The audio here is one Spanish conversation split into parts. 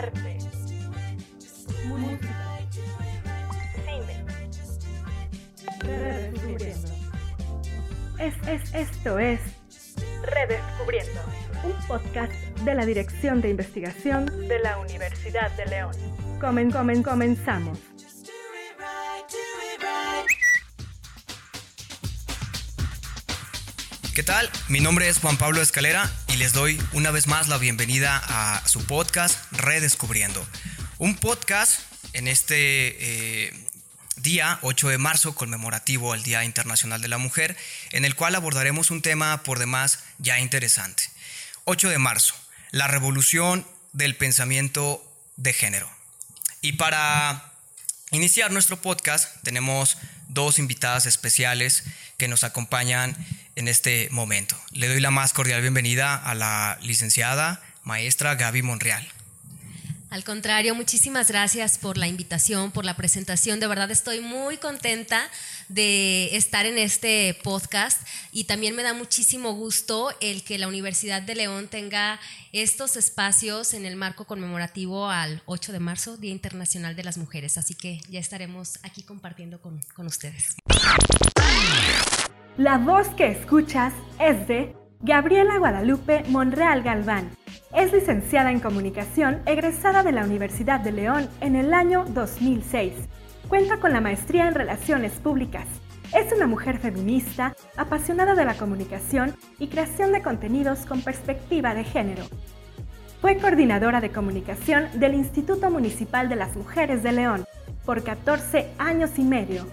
arte, música, cine. Redescubriendo. Es, es, esto es Redescubriendo, un podcast de la Dirección de Investigación de la Universidad de León. Comen, comen, comenzamos. ¿Qué tal? Mi nombre es Juan Pablo Escalera y les doy una vez más la bienvenida a su podcast Redescubriendo. Un podcast en este eh, día 8 de marzo conmemorativo al Día Internacional de la Mujer, en el cual abordaremos un tema por demás ya interesante. 8 de marzo, la revolución del pensamiento de género. Y para iniciar nuestro podcast tenemos dos invitadas especiales que nos acompañan en este momento. Le doy la más cordial bienvenida a la licenciada maestra Gaby Monreal. Al contrario, muchísimas gracias por la invitación, por la presentación. De verdad estoy muy contenta de estar en este podcast y también me da muchísimo gusto el que la Universidad de León tenga estos espacios en el marco conmemorativo al 8 de marzo, Día Internacional de las Mujeres. Así que ya estaremos aquí compartiendo con, con ustedes. La voz que escuchas es de Gabriela Guadalupe Monreal Galván. Es licenciada en comunicación egresada de la Universidad de León en el año 2006. Cuenta con la maestría en Relaciones Públicas. Es una mujer feminista, apasionada de la comunicación y creación de contenidos con perspectiva de género. Fue coordinadora de comunicación del Instituto Municipal de las Mujeres de León por 14 años y medio.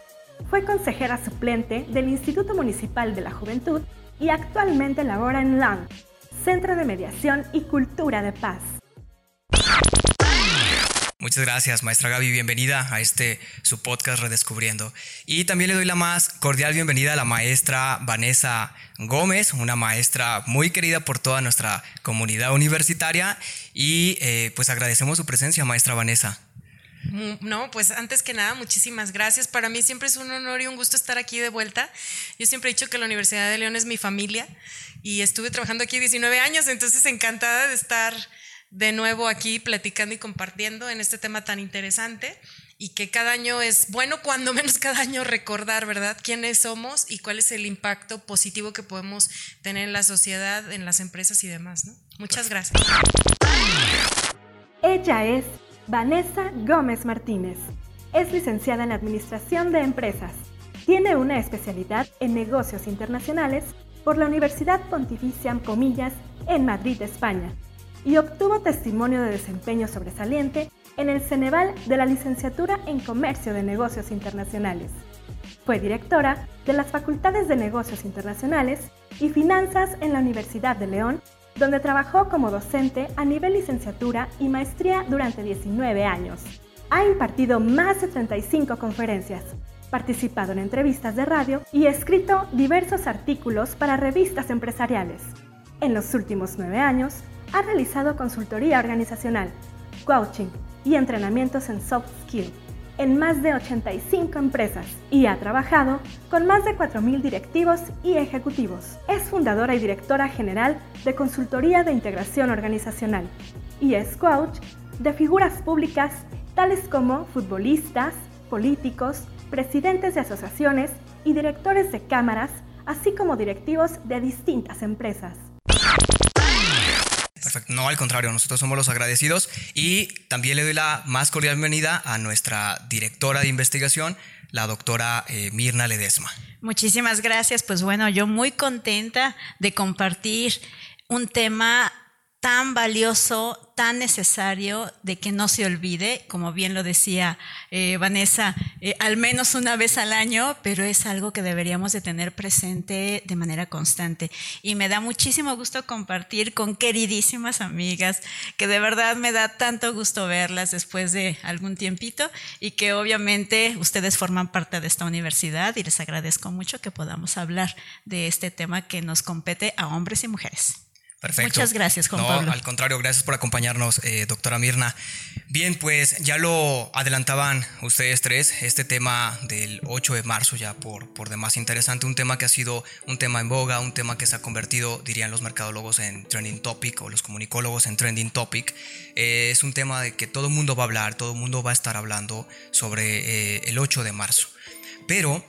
Fue consejera suplente del Instituto Municipal de la Juventud y actualmente labora en LAN, Centro de Mediación y Cultura de Paz. Muchas gracias, maestra Gaby. Bienvenida a este su podcast Redescubriendo. Y también le doy la más cordial bienvenida a la maestra Vanessa Gómez, una maestra muy querida por toda nuestra comunidad universitaria. Y eh, pues agradecemos su presencia, maestra Vanessa. Mm, no, pues antes que nada, muchísimas gracias. Para mí siempre es un honor y un gusto estar aquí de vuelta. Yo siempre he dicho que la Universidad de León es mi familia y estuve trabajando aquí 19 años, entonces encantada de estar de nuevo aquí platicando y compartiendo en este tema tan interesante y que cada año es bueno, cuando menos cada año recordar, ¿verdad?, quiénes somos y cuál es el impacto positivo que podemos tener en la sociedad, en las empresas y demás, ¿no? Muchas gracias. Ella es Vanessa Gómez Martínez. Es licenciada en Administración de Empresas. Tiene una especialidad en negocios internacionales por la Universidad Pontificia Comillas en Madrid, España, y obtuvo testimonio de desempeño sobresaliente en el Ceneval de la Licenciatura en Comercio de Negocios Internacionales. Fue directora de las Facultades de Negocios Internacionales y Finanzas en la Universidad de León donde trabajó como docente a nivel licenciatura y maestría durante 19 años. Ha impartido más de 35 conferencias, participado en entrevistas de radio y escrito diversos artículos para revistas empresariales. En los últimos nueve años, ha realizado consultoría organizacional, coaching y entrenamientos en soft skills en más de 85 empresas y ha trabajado con más de 4.000 directivos y ejecutivos. Es fundadora y directora general de Consultoría de Integración Organizacional y es coach de figuras públicas tales como futbolistas, políticos, presidentes de asociaciones y directores de cámaras, así como directivos de distintas empresas. Perfecto. No, al contrario, nosotros somos los agradecidos y también le doy la más cordial bienvenida a nuestra directora de investigación, la doctora eh, Mirna Ledesma. Muchísimas gracias. Pues bueno, yo muy contenta de compartir un tema tan valioso, tan necesario de que no se olvide, como bien lo decía eh, Vanessa, eh, al menos una vez al año, pero es algo que deberíamos de tener presente de manera constante. Y me da muchísimo gusto compartir con queridísimas amigas, que de verdad me da tanto gusto verlas después de algún tiempito y que obviamente ustedes forman parte de esta universidad y les agradezco mucho que podamos hablar de este tema que nos compete a hombres y mujeres. Perfecto. Muchas gracias, Juan no, Pablo. Al contrario, gracias por acompañarnos, eh, doctora Mirna. Bien, pues ya lo adelantaban ustedes tres, este tema del 8 de marzo ya por, por demás interesante, un tema que ha sido un tema en boga, un tema que se ha convertido, dirían los mercadólogos, en trending topic o los comunicólogos en trending topic. Eh, es un tema de que todo el mundo va a hablar, todo el mundo va a estar hablando sobre eh, el 8 de marzo. Pero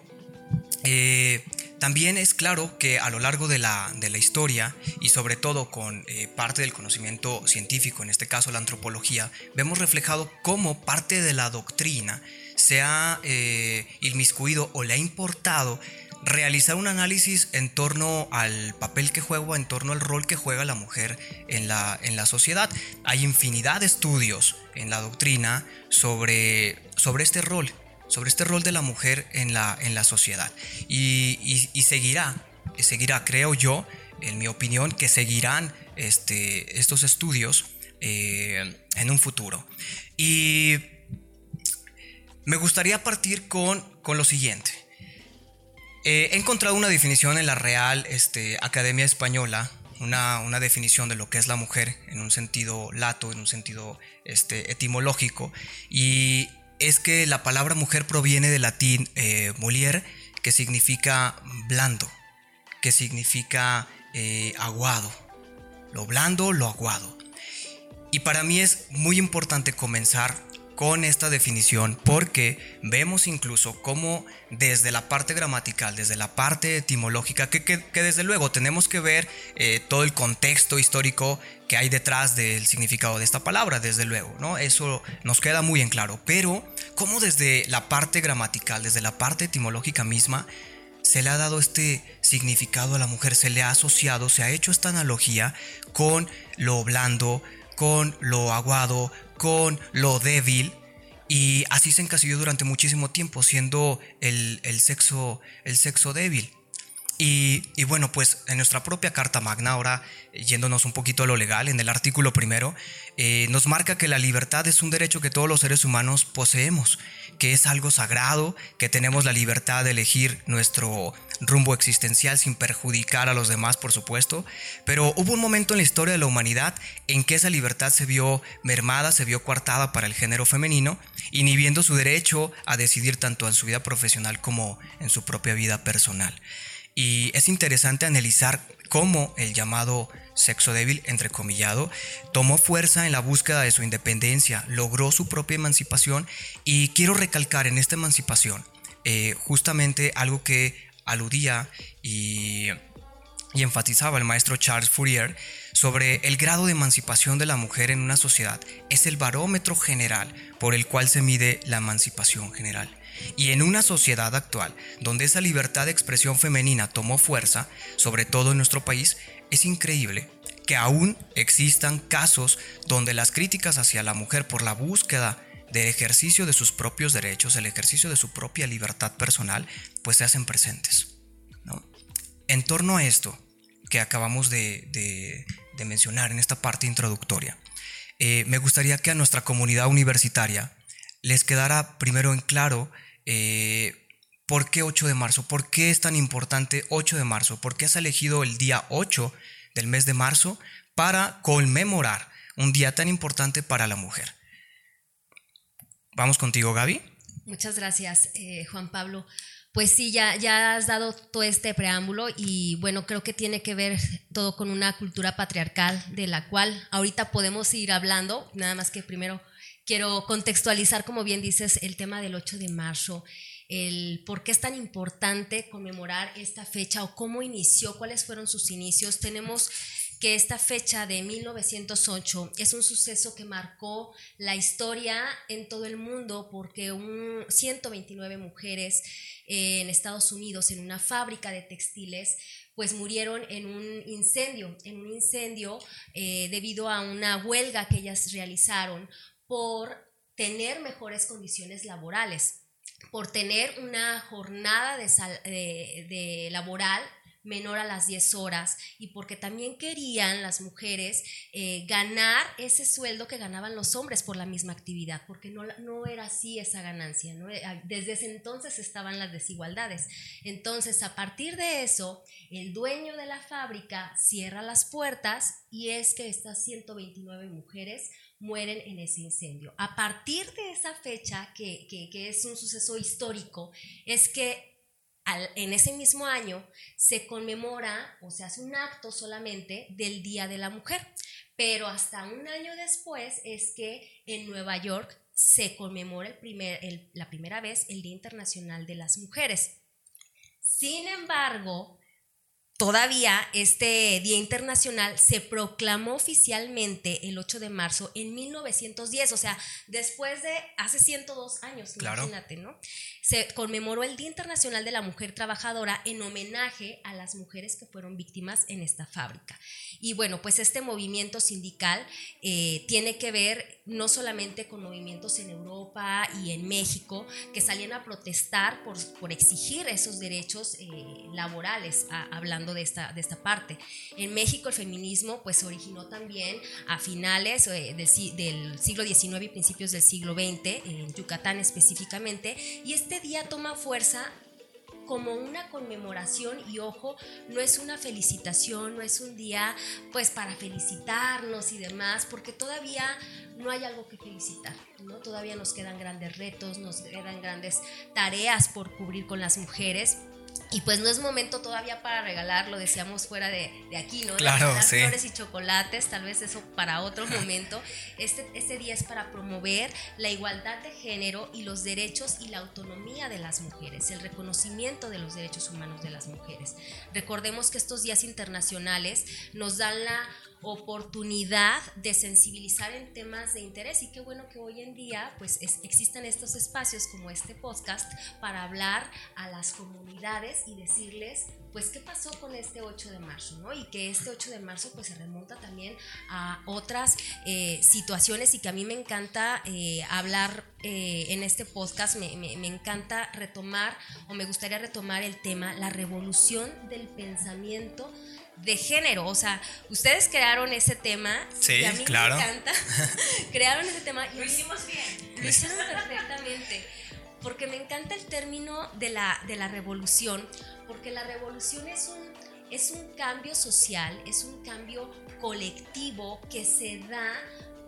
eh, también es claro que a lo largo de la, de la historia y sobre todo con eh, parte del conocimiento científico, en este caso la antropología, vemos reflejado cómo parte de la doctrina se ha eh, inmiscuido o le ha importado realizar un análisis en torno al papel que juega, en torno al rol que juega la mujer en la, en la sociedad. Hay infinidad de estudios en la doctrina sobre, sobre este rol sobre este rol de la mujer en la, en la sociedad. Y, y, seguirá, seguirá, creo yo, en mi opinión, que seguirán este, estos estudios eh, en un futuro. Y me gustaría partir con, con lo siguiente. Eh, he encontrado una definición en la Real este, Academia Española, una, una, definición de lo que es la mujer en un sentido lato, en un sentido este, etimológico, y es que la palabra mujer proviene del latín eh, molier, que significa blando, que significa eh, aguado. Lo blando, lo aguado. Y para mí es muy importante comenzar con esta definición porque vemos incluso cómo desde la parte gramatical, desde la parte etimológica, que, que, desde luego tenemos que ver eh, todo el contexto histórico que hay detrás del significado de esta palabra, desde luego, ¿no? Eso nos queda muy en claro, pero cómo desde la parte gramatical, desde la parte etimológica misma, se le ha dado este significado a la mujer, se le ha asociado, se ha hecho esta analogía con lo blando, con lo aguado, con lo débil y así se encasilló durante muchísimo tiempo siendo el, el sexo, el sexo débil. Y, bueno, pues en nuestra propia Carta Magna, ahora yéndonos un poquito a lo legal, en el artículo primero, eh, nos marca que la libertad es un derecho que todos los seres humanos poseemos, que es algo sagrado, que tenemos la libertad de elegir nuestro rumbo existencial sin perjudicar a los demás, por supuesto, pero hubo un momento en la historia de la humanidad en que esa libertad se vio mermada, se vio coartada para el género femenino, inhibiendo su derecho a decidir tanto en su vida profesional como en su propia vida personal. Y es interesante analizar cómo el llamado sexo débil, entrecomillado, tomó fuerza en la búsqueda de su independencia, logró su propia emancipación y quiero recalcar en esta emancipación eh, justamente algo que aludía y, y enfatizaba el maestro Charles Fourier sobre el grado de emancipación de la mujer en una sociedad. Es el barómetro general por el cual se mide la emancipación general. Y en una sociedad actual, donde esa libertad de expresión femenina tomó fuerza, sobre todo en nuestro país, es increíble que aún existan casos donde las críticas hacia la mujer por la búsqueda del ejercicio de sus propios derechos, el ejercicio de su propia libertad personal, pues se hacen presentes. En torno a esto que acabamos de mencionar en esta parte introductoria, eh, me gustaría que a nuestra comunidad universitaria les quedara primero en claro eh, por qué 8 de marzo, por qué es tan importante 8 de marzo, por qué has elegido el día 8 del mes de marzo para conmemorar un día tan importante para la mujer. Vamos contigo, Gaby. Muchas gracias, eh, Juan Pablo. Pues sí, ya, ya has dado todo este preámbulo y bueno, creo que tiene que ver todo con una cultura patriarcal de la cual ahorita podemos ir hablando, nada más que primero quiero contextualizar, como bien dices, el tema del 8 de marzo, el por qué es tan importante conmemorar esta fecha o cómo inició, cuáles fueron sus inicios. Tenemos que esta fecha de 1908 es un suceso que marcó la historia en todo el mundo porque un 129 mujeres eh, en Estados Unidos en una fábrica de textiles pues murieron en un incendio, en un incendio eh, debido a una huelga que ellas realizaron por tener mejores condiciones laborales, por tener una jornada de, sal, de, laboral menor a las 10 horas y porque también querían las mujeres eh, ganar ese sueldo que ganaban los hombres por la misma actividad, porque no, no era así esa ganancia. Eh, desde ese entonces estaban las desigualdades. Entonces, a partir de eso, el dueño de la fábrica cierra las puertas y es que estas 129 mujeres mueren en ese incendio. A partir de esa fecha, que, que es un suceso histórico, es que en ese mismo año se conmemora o se hace un acto solamente del Día de la Mujer, pero hasta un año después es que en Nueva York se conmemora el primer, la primera vez el Día Internacional de las Mujeres. Sin embargo, Todavía este Día Internacional se proclamó oficialmente el 8 de marzo en 1910, o sea, después de hace 102 años, imagínate, ¿no? Se conmemoró el Día Internacional de la Mujer Trabajadora en homenaje a las mujeres que fueron víctimas en esta fábrica. Y bueno, pues este movimiento sindical eh, tiene que ver no solamente con movimientos en Europa y en México que salían a protestar por, por exigir esos derechos eh, laborales, hablando de esta, de esta parte. En México el feminismo pues se originó también a finales eh, del, del, siglo XIX y principios del siglo XX, en Yucatán específicamente, y este día toma fuerza como una conmemoración y ojo, no es una felicitación, no es un día pues para felicitarnos y demás, porque todavía no hay algo que felicitar, ¿no? Todavía nos quedan grandes retos, nos quedan grandes tareas por cubrir con las mujeres. Y pues no es momento todavía para regalar, lo decíamos fuera de, aquí, ¿no? Claro, sí. Flores y chocolates, tal vez eso para otro momento. Este, este día es para promover la igualdad de género y los derechos y la autonomía de las mujeres, el reconocimiento de los derechos humanos de las mujeres. Recordemos que estos días internacionales nos dan la oportunidad de sensibilizar en temas de interés. Y qué bueno que hoy en día pues existan estos espacios como este podcast para hablar a las comunidades y decirles pues qué pasó con este 8 de marzo, ¿no? Y que este 8 de marzo pues se remonta también a otras eh, situaciones. Y que a mí me encanta eh, hablar eh, en este podcast, me, me, encanta retomar o me gustaría retomar el tema, la revolución del pensamiento de género. O sea, ustedes crearon ese tema. Sí, y a mí claro. me encanta. crearon ese tema. Y lo hicimos bien. Lo hicieron perfectamente. Porque me encanta el término de la, de la revolución. Porque la revolución es un, es un cambio social, es un cambio colectivo que se da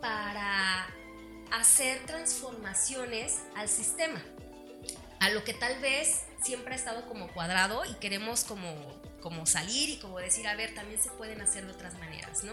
para hacer transformaciones al sistema. A lo que tal vez siempre ha estado como cuadrado y queremos como como salir y como decir, a ver, también se pueden hacer de otras maneras, ¿no?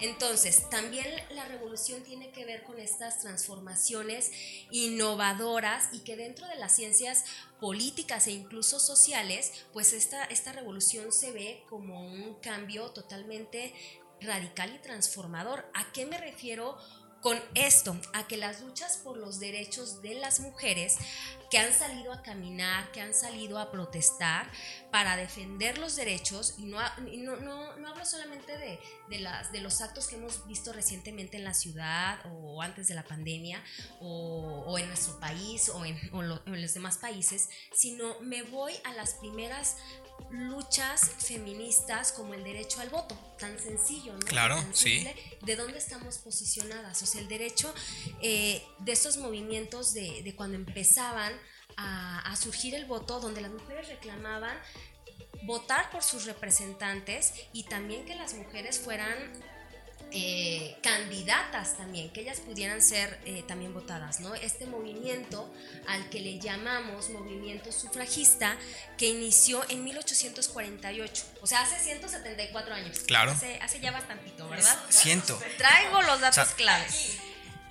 Entonces, también la revolución tiene que ver con estas transformaciones innovadoras y que dentro de las ciencias políticas e incluso sociales, pues esta, esta revolución se ve como un cambio totalmente radical y transformador. ¿A qué me refiero? Con esto, a que las luchas por los derechos de las mujeres que han salido a caminar, que han salido a protestar para defender los derechos, y no, no, no, hablo solamente de, de, las, de los actos que hemos visto recientemente en la ciudad o antes de la pandemia o, en nuestro país o en los demás países, sino me voy a las primeras luchas feministas como el derecho al voto, tan sencillo, ¿no? Claro, sí. De dónde estamos posicionadas, o sea, el derecho eh, de estos movimientos de, de cuando empezaban a, a, surgir el voto, donde las mujeres reclamaban votar por sus representantes y también que las mujeres fueran eh, candidatas también, que ellas pudieran ser eh, también votadas, ¿no? Este movimiento al que le llamamos movimiento sufragista, que inició en 1848, o sea, hace 174 años. Claro. Hace, hace ya bastantito, ¿verdad? Siento. Traigo los datos claves.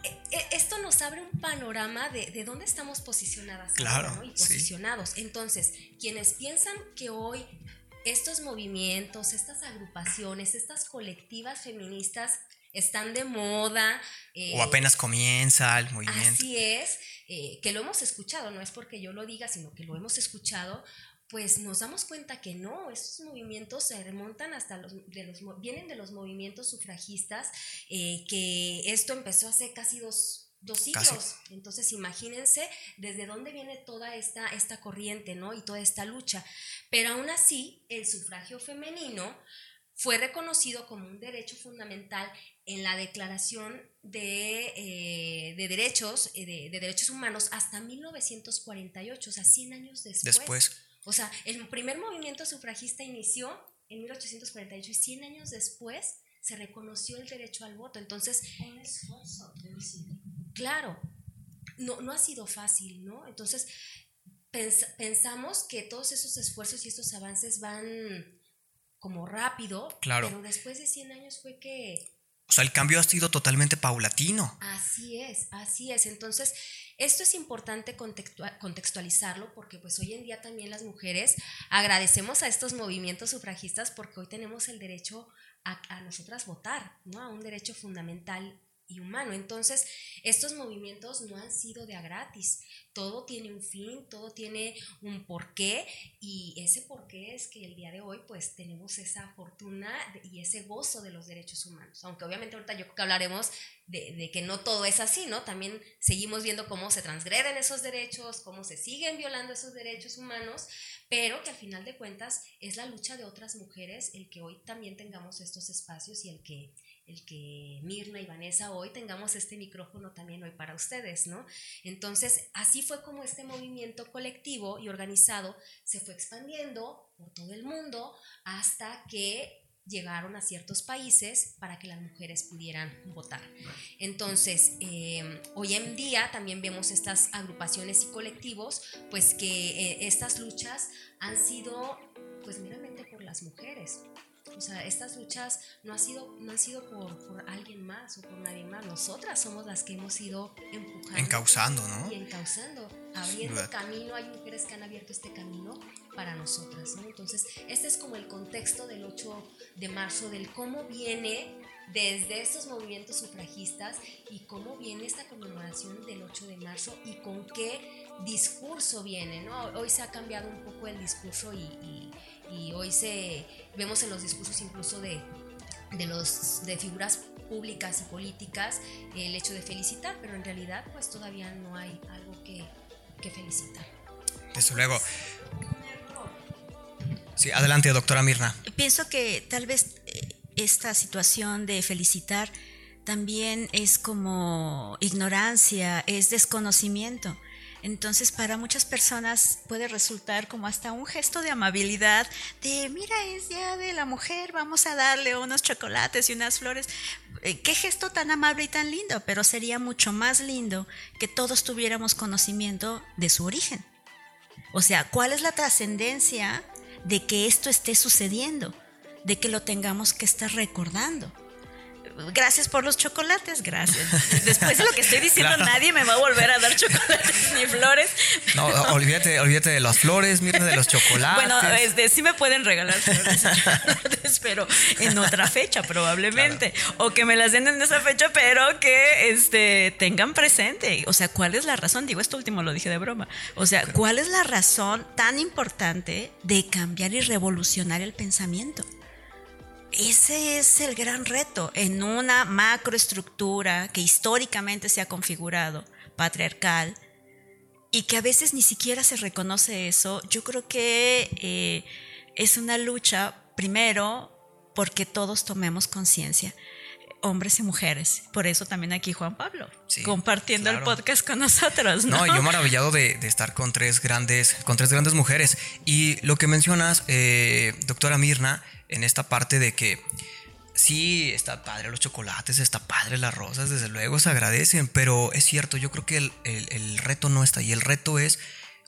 Eh, esto nos abre un panorama de, de dónde estamos posicionadas claro, ¿no? y posicionados. Entonces, quienes piensan que hoy estos movimientos, estas agrupaciones, estas colectivas feministas están de moda. Eh, o apenas comienza el movimiento. Así es, eh, que lo hemos escuchado, no es porque yo lo diga, sino que lo hemos escuchado, pues nos damos cuenta que no, estos movimientos se remontan hasta los, de los vienen de los movimientos sufragistas, eh, que esto empezó hace casi dos dos siglos. Entonces, imagínense desde dónde viene toda esta, esta corriente, ¿no? Y toda esta lucha. Pero aún así, el sufragio femenino fue reconocido como un derecho fundamental en la Declaración de, eh, de Derechos, eh, de, de, Derechos Humanos hasta 1948, o sea, 100 años después. Después. O sea, el primer movimiento sufragista inició en 1848 y 100 años después se reconoció el derecho al voto. Entonces, un esfuerzo, claro, no, no ha sido fácil, ¿no? Entonces, pensamos que todos esos esfuerzos y estos avances van como rápido, claro. pero después de 100 años fue que... O sea, el cambio ha sido totalmente paulatino. Así es, así es. Entonces, esto es importante contextualizarlo porque pues hoy en día también las mujeres agradecemos a estos movimientos sufragistas porque hoy tenemos el derecho a, a nosotras votar, ¿no? A un derecho fundamental y humano. Entonces, estos movimientos no han sido de a gratis. Todo tiene un fin, todo tiene un porqué y ese porqué es que el día de hoy pues tenemos esa fortuna y ese gozo de los derechos humanos. Aunque obviamente ahorita yo creo que hablaremos de, de que no todo es así, ¿no? También seguimos viendo cómo se transgreden esos derechos, cómo se siguen violando esos derechos humanos, pero que al final de cuentas es la lucha de otras mujeres el que hoy también tengamos estos espacios y el que el que Mirna y Vanessa hoy tengamos este micrófono también hoy para ustedes, ¿no? Entonces, así fue como este movimiento colectivo y organizado se fue expandiendo por todo el mundo hasta que llegaron a ciertos países para que las mujeres pudieran votar. Entonces, eh, hoy en día también vemos estas agrupaciones y colectivos, pues que eh, estas luchas han sido, pues meramente por las mujeres, o sea, estas luchas no, ha sido, no han sido por, por, alguien más o por nadie más. Nosotras somos las que hemos ido empujando. Encauzando, ¿no? Y encauzando, abriendo camino. Hay mujeres que han abierto este camino para nosotras, ¿no? Entonces, este es como el contexto del 8 de marzo, del cómo viene desde estos movimientos sufragistas y cómo viene esta conmemoración del 8 de marzo y con qué discurso viene, ¿no? Hoy se ha cambiado un poco el discurso y, y y hoy se vemos en los discursos incluso de, de, los, de figuras públicas y políticas el hecho de felicitar, pero en realidad pues todavía no hay algo que, que felicitar. Desde luego. Sí, adelante, doctora Mirna. Pienso que tal vez eh, esta situación de felicitar también es como ignorancia, es desconocimiento. Entonces, para muchas personas puede resultar como hasta un gesto de amabilidad, de mira, es día de la mujer, vamos a darle unos chocolates y unas flores. Eh, qué gesto tan amable y tan lindo, pero sería mucho más lindo que todos tuviéramos conocimiento de su origen. O sea, ¿cuál es la trascendencia de que esto esté sucediendo? De que lo tengamos que estar recordando gracias por los chocolates, gracias. Después de lo que estoy diciendo, nadie me va a volver a dar chocolates ni flores. No, olvídate, olvídate de las flores, mira de los chocolates. Bueno, este, sí me pueden regalar flores y chocolates, pero en otra fecha probablemente. O que me las den en esa fecha, pero que este, tengan presente. O sea, ¿cuál es la razón? Digo, esto último lo dije de broma. O sea, ¿cuál es la razón tan importante de cambiar y revolucionar el pensamiento? Ese es el gran reto en una macroestructura que históricamente se ha configurado, patriarcal, y que a veces ni siquiera se reconoce eso. Yo creo que eh, es una lucha, primero, porque todos tomemos conciencia, hombres y mujeres. Por eso también aquí Juan Pablo, compartiendo el podcast con nosotros. No, yo maravillado de, estar con tres grandes, con tres grandes mujeres. Y lo que mencionas, eh, doctora Mirna, en esta parte de que sí, está padre los chocolates, está padre las rosas, desde luego se agradecen, pero es cierto, yo creo que el, reto no está ahí, el reto es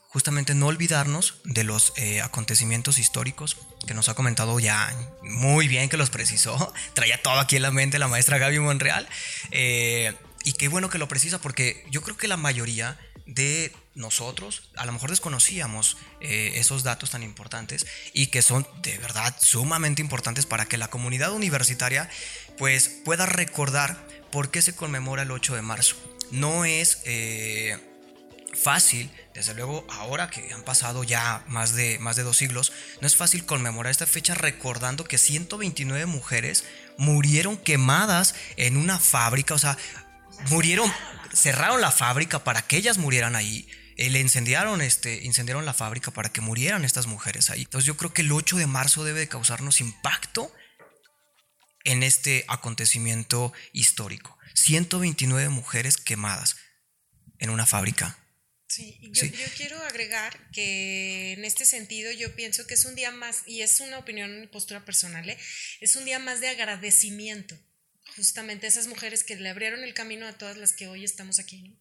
justamente no olvidarnos de los eh, acontecimientos históricos que nos ha comentado ya muy bien, que los precisó, traía todo aquí en la mente la maestra Gaby Monreal, eh, y qué bueno que lo precisa porque yo creo que la mayoría de nosotros a lo mejor desconocíamos eh, esos datos tan importantes y que son de verdad sumamente importantes para que la comunidad universitaria pues pueda recordar por qué se conmemora el 8 de marzo. No es eh, fácil, desde luego ahora que han pasado ya más de, más de dos siglos, no es fácil conmemorar esta fecha recordando que 129 mujeres murieron quemadas en una fábrica, o sea, murieron, cerraron la fábrica para que ellas murieran ahí. Eh, le incendiaron, este, incendiaron la fábrica para que murieran estas mujeres ahí. Entonces yo creo que el 8 de marzo debe de causarnos impacto en este acontecimiento histórico. 129 mujeres quemadas en una fábrica. Sí, yo, yo, quiero agregar que en este sentido yo pienso que es un día más, y es una opinión y postura personal, ¿eh? es un día más de agradecimiento justamente esas mujeres que le abrieron el camino a todas las que hoy estamos aquí.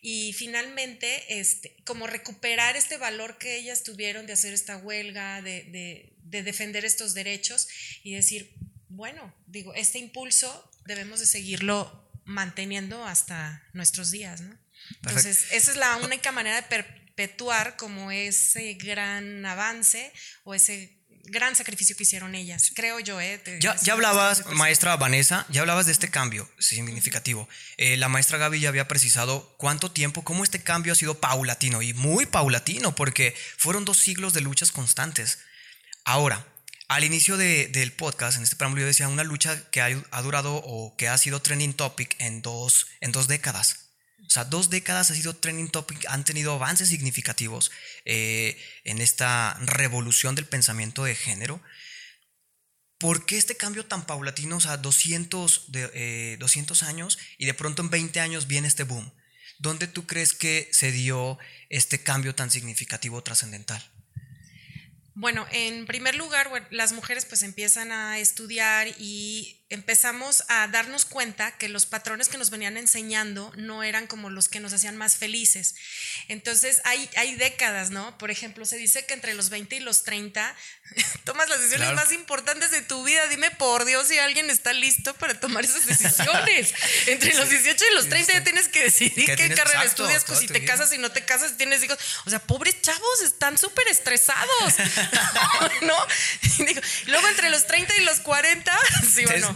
Y finalmente, este, como recuperar este valor que ellas tuvieron de hacer esta huelga, de, de, de defender estos derechos y decir, bueno, digo, este impulso debemos de seguirlo manteniendo hasta nuestros días, ¿no? Entonces, esa es la única manera de perpetuar como ese gran avance o ese gran sacrificio que hicieron ellas, creo yo. ¿eh? ya, ya hablabas, maestra Vanessa, ya hablabas de este cambio significativo. Eh, la maestra Gaby ya había precisado cuánto tiempo, cómo este cambio ha sido paulatino y muy paulatino, porque fueron dos siglos de luchas constantes. Ahora, al inicio de, del podcast, en este preámbulo, yo decía una lucha que ha, ha, durado o que ha sido trending topic en dos, en dos décadas. O sea, dos décadas ha sido trending topic, han tenido avances significativos eh, en esta revolución del pensamiento de género. ¿Por qué este cambio tan paulatino? O sea, 200, de, eh, 200 años y de pronto en 20 años viene este boom. ¿Dónde tú crees que se dio este cambio tan significativo, trascendental? Bueno, en primer lugar, las mujeres pues empiezan a estudiar y empezamos a darnos cuenta que los patrones que nos venían enseñando no eran como los que nos hacían más felices. Entonces, hay, hay décadas, ¿no? Por ejemplo, se dice que entre los 20 y los 30 tomas las decisiones claro. más importantes de tu vida. Dime por Dios si alguien está listo para tomar esas decisiones. entre los 18 y los 30 ya tienes que decidir qué, carrera exacto, estudias, pues, si te vida. casas, si no te casas, si tienes hijos. O sea, pobres chavos, están súper estresados. ¿No? Luego entre los 30 y los 40, sí o no.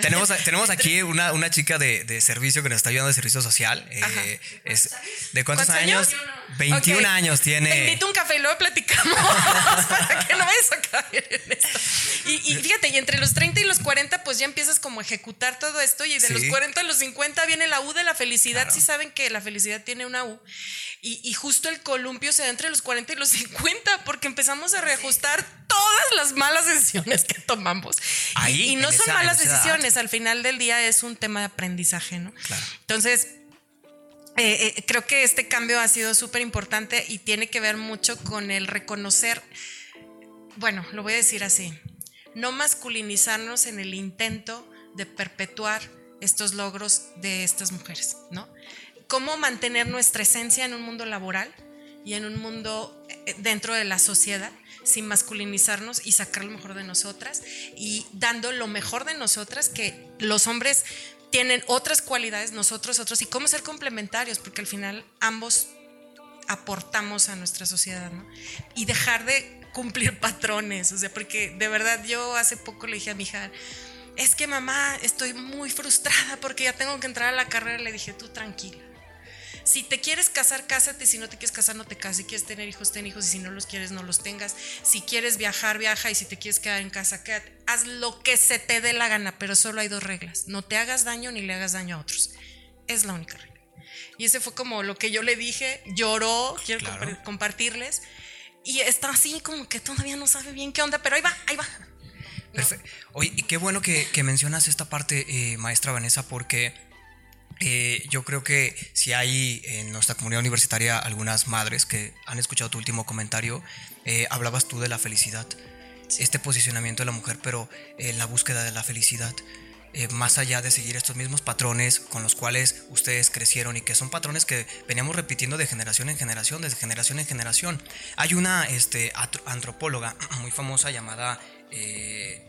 Tenemos, tenemos aquí una, una chica de, de, servicio que nos está ayudando de servicio social. Eh, es, ¿De cuántos, ¿Cuántos años? años? 21 okay. años tiene. Te invito un café y luego platicamos para que no vayas a caer en esto. Y, y, fíjate, y entre los 30 y los 40, pues ya empiezas como a ejecutar todo esto. Y de sí. los 40 a los 50 viene la U de la felicidad. Claro. Si sí saben que la felicidad tiene una U. Y, y, justo el columpio se da entre los 40 y los 50, porque empezamos a reajustar todas las malas decisiones que tomamos. Ahí, y, y no son esa, malas decisiones, al final del día es un tema de aprendizaje, ¿no? Claro. Entonces, eh, eh, creo que este cambio ha sido súper importante y tiene que ver mucho con el reconocer, bueno, lo voy a decir así, no masculinizarnos en el intento de perpetuar estos logros de estas mujeres, ¿no? Cómo mantener nuestra esencia en un mundo laboral y en un mundo eh, dentro de la sociedad sin masculinizarnos y sacar lo mejor de nosotras y dando lo mejor de nosotras que los hombres tienen otras cualidades, nosotros otros, y cómo ser complementarios, porque al final ambos aportamos a nuestra sociedad, ¿no? Y dejar de cumplir patrones, o sea, porque de verdad yo hace poco le dije a mi hija, es que mamá, estoy muy frustrada porque ya tengo que entrar a la carrera, le dije, tú tranquila. Si te quieres casar, cásate. Si no te quieres casar, no te cases. Si quieres tener hijos, ten hijos. Y si no los quieres, no los tengas. Si quieres viajar, viaja. Y si te quieres quedar en casa, quédate. Haz lo que se te dé la gana, pero solo hay dos reglas. No te hagas daño ni le hagas daño a otros. Es la única regla. Y ese fue como lo que yo le dije. Lloró, quiero claro. compartirles. Y está así como que todavía no sabe bien qué onda, pero ahí va, ahí va. ¿No? Perfecto. Oye, y qué bueno que, que mencionas esta parte, eh, maestra Vanessa, porque eh, yo creo que si hay en nuestra comunidad universitaria algunas madres que han escuchado tu último comentario, eh, hablabas tú de la felicidad, este posicionamiento de la mujer, pero en la búsqueda de la felicidad. Eh, más allá de seguir estos mismos patrones con los cuales ustedes crecieron y que son patrones que veníamos repitiendo de generación en generación, de generación en generación. Hay una este, antropóloga muy famosa llamada eh,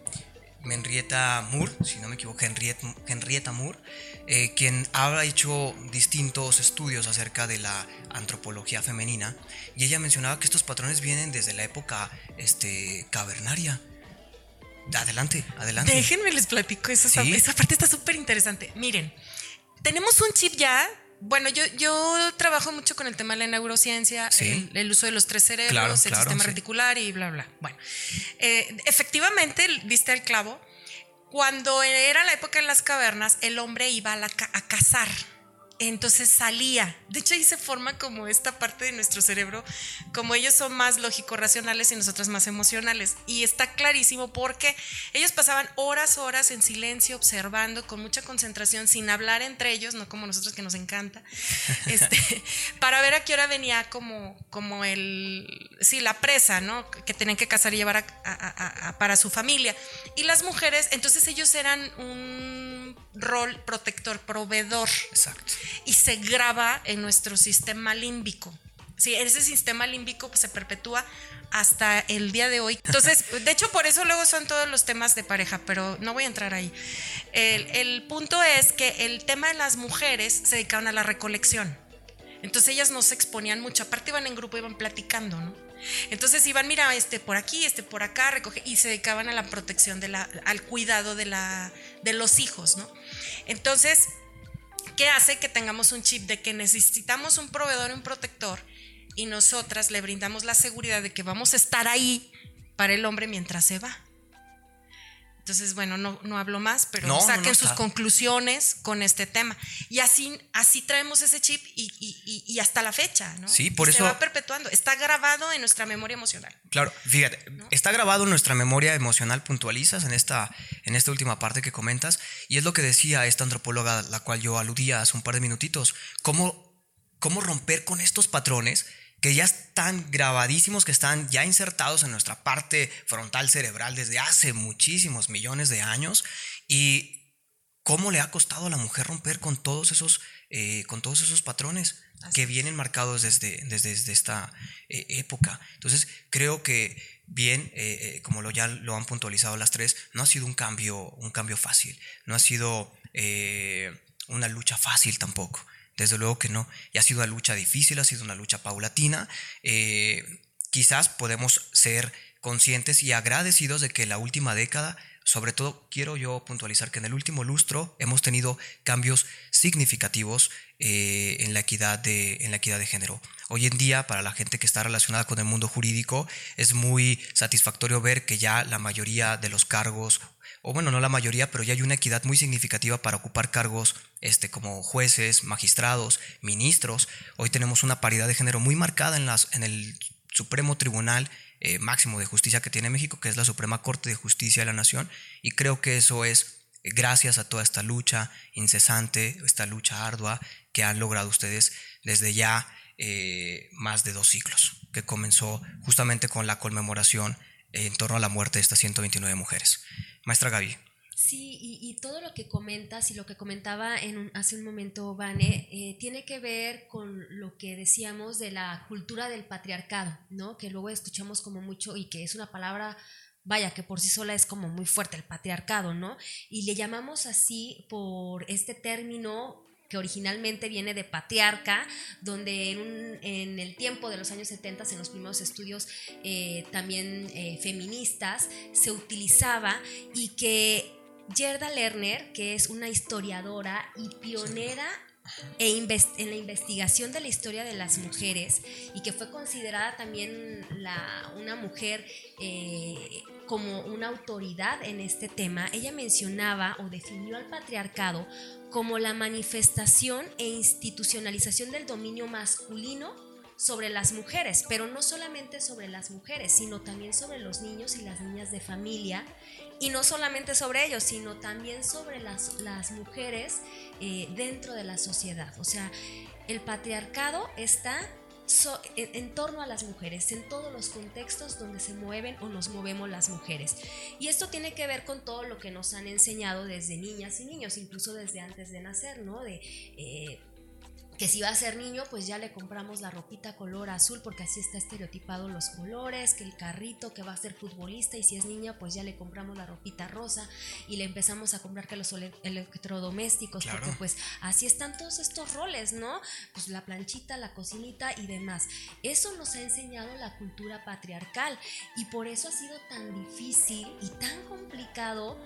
Henrietta Moore, si no me equivoco, Henrietta, Henrietta Moore, eh, quien ha hecho distintos estudios acerca de la antropología femenina y ella mencionaba que estos patrones vienen desde la época este, cavernaria. Adelante, adelante. Déjenme les platico eso. ¿Sí? Esa parte está súper interesante. Miren, tenemos un chip ya bueno, yo, yo trabajo mucho con el tema de la neurociencia, sí. el, el, uso de los tres cerebros, claro, el claro, sistema sí. reticular y bla, bla. Bueno, eh, efectivamente, viste el clavo, cuando era la época de las cavernas, el hombre iba a, la, a cazar, entonces salía. De hecho, ahí se forma como esta parte de nuestro cerebro, como ellos son más lógico-racionales y nosotros más emocionales. Y está clarísimo porque ellos pasaban horas, horas en silencio, observando, con mucha concentración, sin hablar entre ellos, no como nosotros que nos encanta, este, para ver a qué hora venía como, como el, sí, la presa, ¿no? Que tenían que cazar y llevar para su familia. Y las mujeres, entonces ellos eran un rol protector, proveedor. Exacto. Y se graba en nuestro sistema límbico. Sí, ese sistema límbico pues, se perpetúa hasta el día de hoy. Entonces, de hecho, por eso luego son todos los temas de pareja, pero no voy a entrar ahí. El, el punto es que el tema de las mujeres se dedicaban a la recolección. Entonces ellas no se exponían mucho, aparte iban en grupo, iban platicando, ¿no? Entonces iban, mira, este por aquí, este por acá, recoge, y se dedicaban a la protección, de la, al cuidado de, la, de los hijos, ¿no? Entonces, ¿qué hace que tengamos un chip de que necesitamos un proveedor, un protector, y nosotras le brindamos la seguridad de que vamos a estar ahí para el hombre mientras se va? Entonces, bueno, no, no hablo más, pero saquen sus conclusiones con este tema. Y así, así traemos ese chip y, hasta la fecha, ¿no? Sí, por eso. Se va perpetuando. Está grabado en nuestra memoria emocional. Claro, fíjate, está grabado en nuestra memoria emocional, puntualizas en esta, en esta última parte que comentas. Y es lo que decía esta antropóloga, la cual yo aludía hace un par de minutitos. ¿Cómo, cómo romper con estos patrones? Que ya están grabadísimos, que están ya insertados en nuestra parte frontal cerebral desde hace muchísimos millones de años y cómo le ha costado a la mujer romper con todos esos, eh, con todos esos patrones que vienen marcados desde, desde, esta eh, época. Entonces, creo que bien, eh, como lo, ya lo han puntualizado las tres, no ha sido un cambio, un cambio fácil, no ha sido una lucha fácil tampoco. Desde luego que no. Y ha sido una lucha difícil, ha sido una lucha paulatina. Eh, quizás podemos ser conscientes y agradecidos de que la última década, sobre todo quiero yo puntualizar que en el último lustro hemos tenido cambios significativos eh, en, la equidad de, en la equidad de género. Hoy en día, para la gente que está relacionada con el mundo jurídico, es muy satisfactorio ver que ya la mayoría de los cargos o bueno, no la mayoría, pero ya hay una equidad muy significativa para ocupar cargos este, como jueces, magistrados, ministros. Hoy tenemos una paridad de género muy marcada en, las, en el Supremo Tribunal eh, Máximo de Justicia que tiene México, que es la Suprema Corte de Justicia de la Nación, y creo que eso es gracias a toda esta lucha incesante, esta lucha ardua que han logrado ustedes desde ya eh, más de dos siglos, que comenzó justamente con la conmemoración en torno a la muerte de estas 129 mujeres. Maestra Gaby. Sí, y, todo lo que comentas y lo que comentaba en hace un momento Vane, eh, tiene que ver con lo que decíamos de la cultura del patriarcado, ¿no? Que luego escuchamos como mucho y que es una palabra vaya, que por sí sola es como muy fuerte el patriarcado, ¿no? Y le llamamos así por este término que originalmente viene de patriarca, donde en, el tiempo de los años 70, en los primeros estudios eh, también eh, feministas, se utilizaba y que Gerda Lerner, que es una historiadora y pionera e en la investigación de la historia de las mujeres y que fue considerada también una mujer eh, como una autoridad en este tema, ella mencionaba o definió al patriarcado como la manifestación e institucionalización del dominio masculino sobre las mujeres, pero no solamente sobre las mujeres, sino también sobre los niños y las niñas de familia, y no solamente sobre ellos, sino también sobre las, las mujeres eh, dentro de la sociedad. O sea, el patriarcado está en, torno a las mujeres, en todos los contextos donde se mueven o nos movemos las mujeres. Y esto tiene que ver con todo lo que nos han enseñado desde niñas y niños, incluso desde antes de nacer, ¿no? De eh, que si va a ser niño, pues ya le compramos la ropita color azul porque así está estereotipado los colores, que el carrito que va a ser futbolista y si es niña, pues ya le compramos la ropita rosa y le empezamos a comprar que los electrodomésticos, porque pues así están todos estos roles, ¿no? Pues la planchita, la cocinita y demás. Eso nos ha enseñado la cultura patriarcal y por eso ha sido tan difícil y tan complicado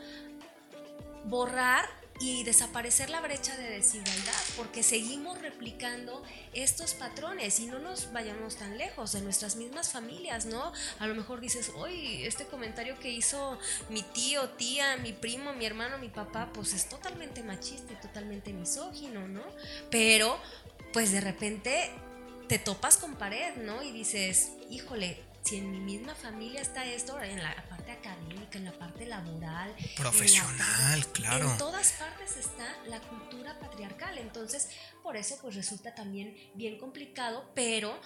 borrar y desaparecer la brecha de desigualdad, porque seguimos replicando estos patrones y no nos vayamos tan lejos de nuestras mismas familias, ¿no? A lo mejor dices, hoy este comentario que hizo mi tío, tía, mi primo, mi hermano, mi papá, pues es totalmente machista y totalmente misógino, ¿no? Pero, pues de repente te topas con pared, ¿no? Y dices, híjole, si en mi misma familia está esto, en la parte académica, en la parte laboral, profesional, claro. En todas partes está la cultura patriarcal. Entonces, por eso pues resulta también bien complicado, pero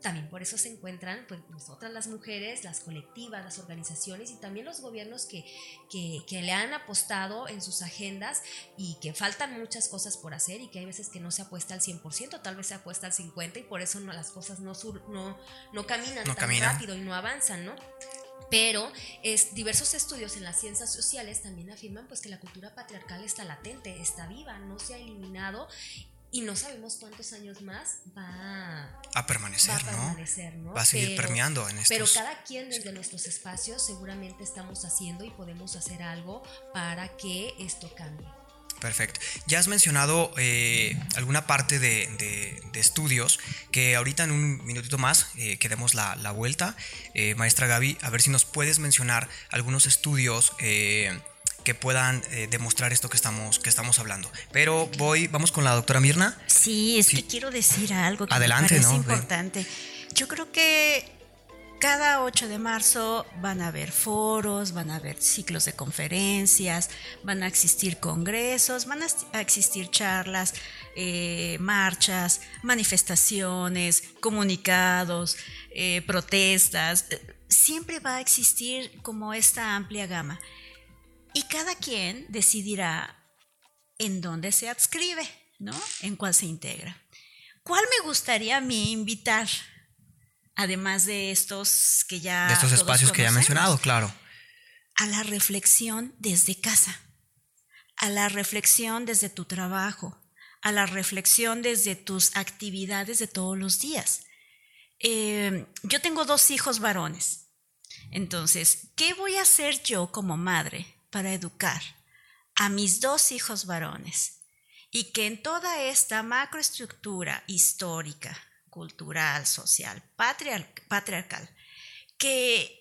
también por eso se encuentran pues, nosotras las mujeres, las colectivas, las organizaciones y también los gobiernos que, que, le han apostado en sus agendas y que faltan muchas cosas por hacer y que hay veces que no se apuesta al 100%, tal vez se apuesta al 50% y por eso no, las cosas no, no, no caminan tan rápido y no avanzan, ¿no? Pero es, diversos estudios en las ciencias sociales también afirman pues que la cultura patriarcal está latente, está viva, no se ha eliminado y no sabemos cuántos años más va a permanecer, va a, permanecer, ¿no? Va a seguir permeando en estos... Pero cada quien desde nuestros espacios seguramente estamos haciendo y podemos hacer algo para que esto cambie. Perfecto. Ya has mencionado eh, alguna parte de, estudios que ahorita en un minutito más eh, que demos la, vuelta. Eh, maestra Gaby, a ver si nos puedes mencionar algunos estudios eh, que puedan eh, demostrar esto que estamos, que estamos hablando. Pero voy, vamos con la doctora Mirna. Sí, es que quiero decir algo que Adelante, me parece importante. Yo creo que cada 8 de marzo van a haber foros, van a haber ciclos de conferencias, van a existir congresos, van a existir charlas, eh, marchas, manifestaciones, comunicados, eh, protestas. Siempre va a existir como esta amplia gama y cada quien decidirá en dónde se adscribe, ¿no? En cuál se integra. ¿Cuál me gustaría a mí invitar? Además de estos que ya... De estos espacios que ya he mencionado, claro. A la reflexión desde casa, a la reflexión desde tu trabajo, a la reflexión desde tus actividades de todos los días. Eh, yo tengo dos hijos varones. Entonces, ¿qué voy a hacer yo como madre para educar a mis dos hijos varones y que en toda esta macroestructura histórica, cultural, social, patriarcal, que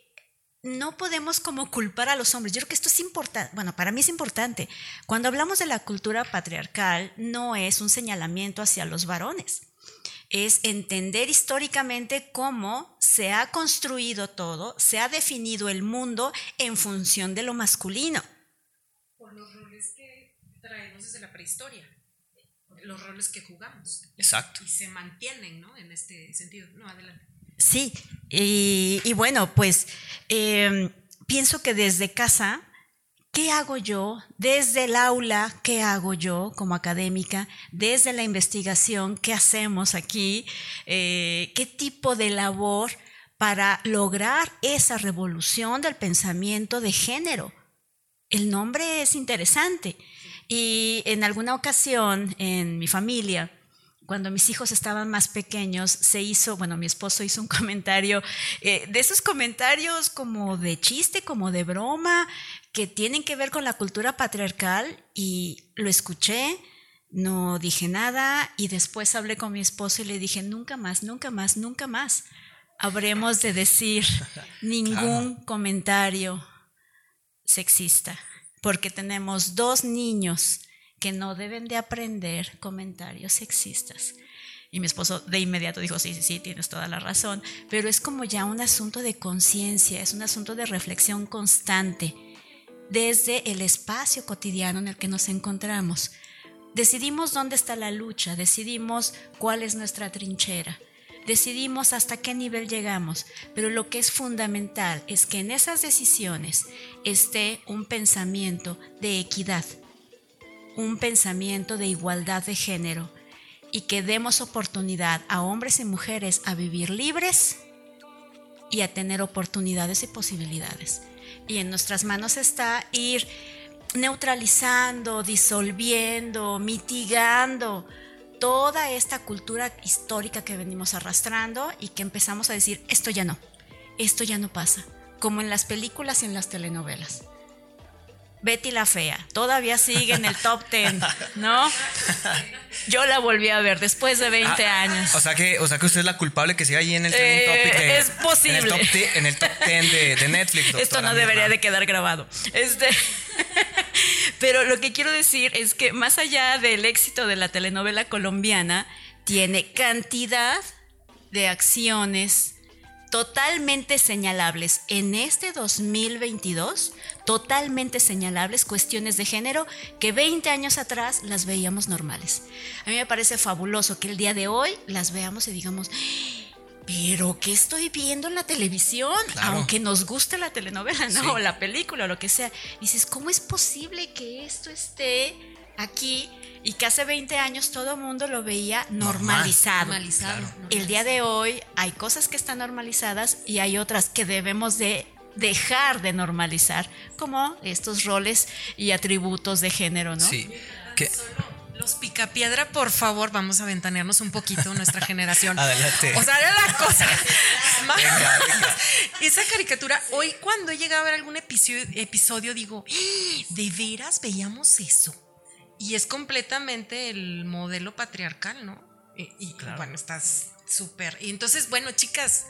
no podemos como culpar a los hombres. Yo creo que esto es importante, bueno, para mí es importante. Cuando hablamos de la cultura patriarcal, no es un señalamiento hacia los varones, es entender históricamente cómo se ha construido todo, se ha definido el mundo en función de lo masculino. Por los roles que traemos desde la prehistoria, los roles que jugamos. Exacto. Y se mantienen, ¿no? En este sentido. No, adelante. Sí, y, bueno, pues em, pienso que desde casa ¿Qué hago yo desde el aula? ¿Qué hago yo como académica? Desde la investigación, ¿qué hacemos aquí? Eh, ¿Qué tipo de labor para lograr esa revolución del pensamiento de género? El nombre es interesante. Y en alguna ocasión en mi familia, cuando mis hijos estaban más pequeños, se hizo, bueno, mi esposo hizo un comentario, eh, de esos comentarios como de chiste, como de broma, que tienen que ver con la cultura patriarcal y lo escuché, no dije nada y después hablé con mi esposo y le dije, nunca más, nunca más, nunca más habremos de decir ningún comentario sexista, porque tenemos dos niños que no deben de aprender comentarios sexistas. Y mi esposo de inmediato dijo, sí, sí, sí, tienes toda la razón, pero es como ya un asunto de conciencia, es un asunto de reflexión constante desde el espacio cotidiano en el que nos encontramos. Decidimos dónde está la lucha, decidimos cuál es nuestra trinchera, decidimos hasta qué nivel llegamos, pero lo que es fundamental es que en esas decisiones esté un pensamiento de equidad, un pensamiento de igualdad de género y que demos oportunidad a hombres y mujeres a vivir libres y a tener oportunidades y posibilidades y en nuestras manos está ir neutralizando, disolviendo, mitigando toda esta cultura histórica que venimos arrastrando y que empezamos a decir, esto ya no, esto ya no pasa, como en las películas y en las telenovelas. Betty la Fea. Todavía sigue en el top 10, ¿no? Yo la volví a ver después de 20 Ah, años. O sea que, o sea que usted es la culpable que sigue ahí en el Eh, topic de, es posible. En el top, en el top 10 de, de Netflix. Esto no debería de quedar grabado. Este, pero lo que quiero decir es que más allá del éxito de la telenovela colombiana, tiene cantidad de acciones totalmente señalables en este 2022, totalmente señalables cuestiones de género que 20 años atrás las veíamos normales. A mí me parece fabuloso que el día de hoy las veamos y digamos, pero ¿qué estoy viendo en la televisión? Claro. Aunque nos guste la telenovela, ¿no? Sí. O la película, o lo que sea. Dices, ¿cómo es posible que esto esté aquí y que hace 20 años todo el mundo lo veía Normal. normalizado? Normalizado. Claro. El día de hoy hay cosas que están normalizadas y hay otras que debemos de dejar de normalizar, como estos roles y atributos de género, ¿no? Sí. Que, Los picapiedra, por favor, vamos a ventanearnos un poquito nuestra generación. Adelante. O sea, era la cosa. más- Venga, venga. Esa caricatura, hoy cuando he llegado a ver algún episodio, episodio digo, "¡Ah! ¿de veras veíamos eso? Y es completamente el modelo patriarcal, ¿no? Y, y, bueno, estás súper. Y entonces, bueno, chicas,